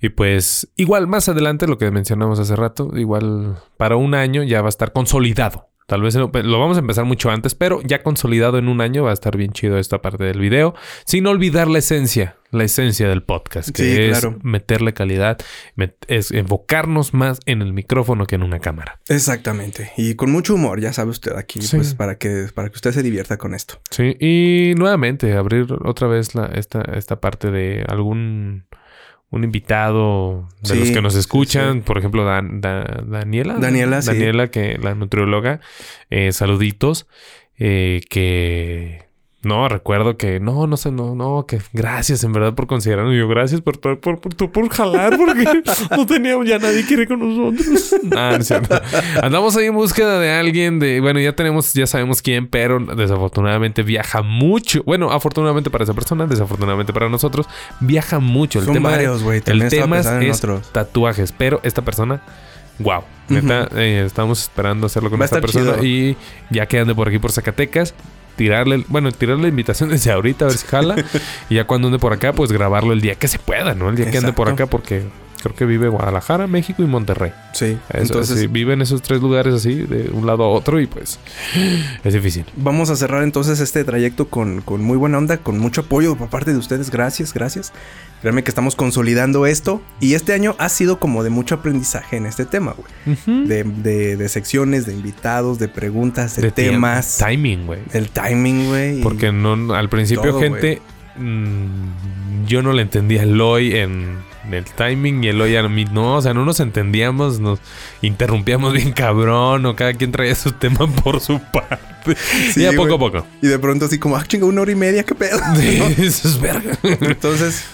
Y pues igual más adelante, lo que mencionamos hace rato, igual para un año ya va a estar consolidado. Tal vez lo, vamos a empezar mucho antes, pero ya consolidado en un año va a estar bien chido esta parte del video. Sin olvidar la esencia, la esencia del podcast, que es meterle calidad, es enfocarnos más en el micrófono que en una cámara. Exactamente. Y con mucho humor, ya sabe usted aquí, pues para que, para que usted se divierta con esto. Sí, y nuevamente abrir otra vez la, esta, esta parte de algún un invitado de los que nos escuchan, por ejemplo, Daniela. Daniela, Daniela, que la nutrióloga, eh, saluditos, eh, que no, recuerdo que no, no sé, no, no, que gracias en verdad por considerarnos. Yo, gracias por, por, por, por, jalar, porque no teníamos ya nadie quiere con nosotros. Andamos ahí en búsqueda de alguien de, bueno, ya tenemos, ya sabemos quién, pero desafortunadamente viaja mucho. Bueno, afortunadamente para esa persona, desafortunadamente para nosotros, viaja mucho. El Son tema, varios, güey. El tema es tatuajes, pero esta persona wow. Neta, eh, estamos esperando hacerlo con esta persona. Y ya que ande por aquí por Zacatecas, tirarle, bueno, tirarle la invitación desde ahorita a ver si jala. y ya cuando ande por acá, pues grabarlo el día que se pueda, ¿no? El día que ande por acá, porque creo que vive Guadalajara, México y Monterrey. Sí. entonces vive en esos tres lugares así, de un lado a otro, y pues es difícil. Vamos a cerrar entonces este trayecto con, con muy buena onda, con mucho apoyo por parte de ustedes. Gracias, gracias. Créanme que estamos consolidando esto. Y este año ha sido como de mucho aprendizaje en este tema, güey. de, de, secciones, de invitados, de preguntas, de, temas. Timing, güey. El timing, güey. Porque no, al principio, gente, mm, yo no le entendía el hoy en el timing y el hoy a mí no, o sea, no nos entendíamos, nos interrumpíamos bien cabrón o cada quien traía su tema por su parte. Sí, y poco a poco. Y de pronto así como, ah, chinga, una hora y media, qué pedo. Eso es verga. Entonces,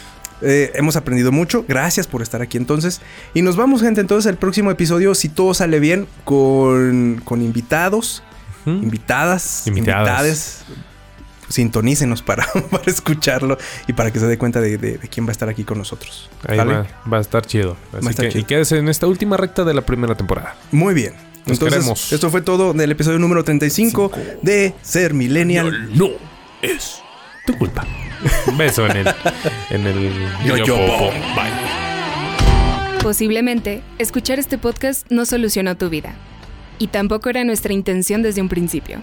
eh, hemos aprendido mucho. Gracias por estar aquí entonces. Y nos vamos, gente, entonces el próximo episodio, si todo sale bien, con, con invitados, invitadas, invitadas. Sintonícenos para, para escucharlo y para que se dé cuenta de, quién va a estar aquí con nosotros. Ahí va, va, a estar chido. Y quédese en esta última recta de la primera temporada. Muy bien. Entonces, esto fue todo del episodio número 35 de Ser Millennial. No, es tu culpa. Un beso en el. En el. Yo, yo, Bye. Posiblemente, escuchar este podcast no solucionó tu vida. Y tampoco era nuestra intención desde un principio.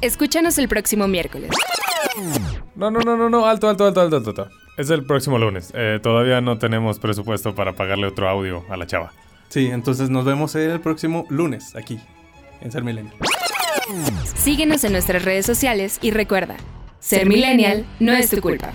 Escúchanos el próximo miércoles. No, no, no, no, no, alto, alto, alto, alto, alto. Es el próximo lunes. Eh, todavía no tenemos presupuesto para pagarle otro audio a la chava. Sí, entonces nos vemos el próximo lunes aquí, en Ser Millennial. Síguenos en nuestras redes sociales y recuerda, ser millennial no es tu culpa.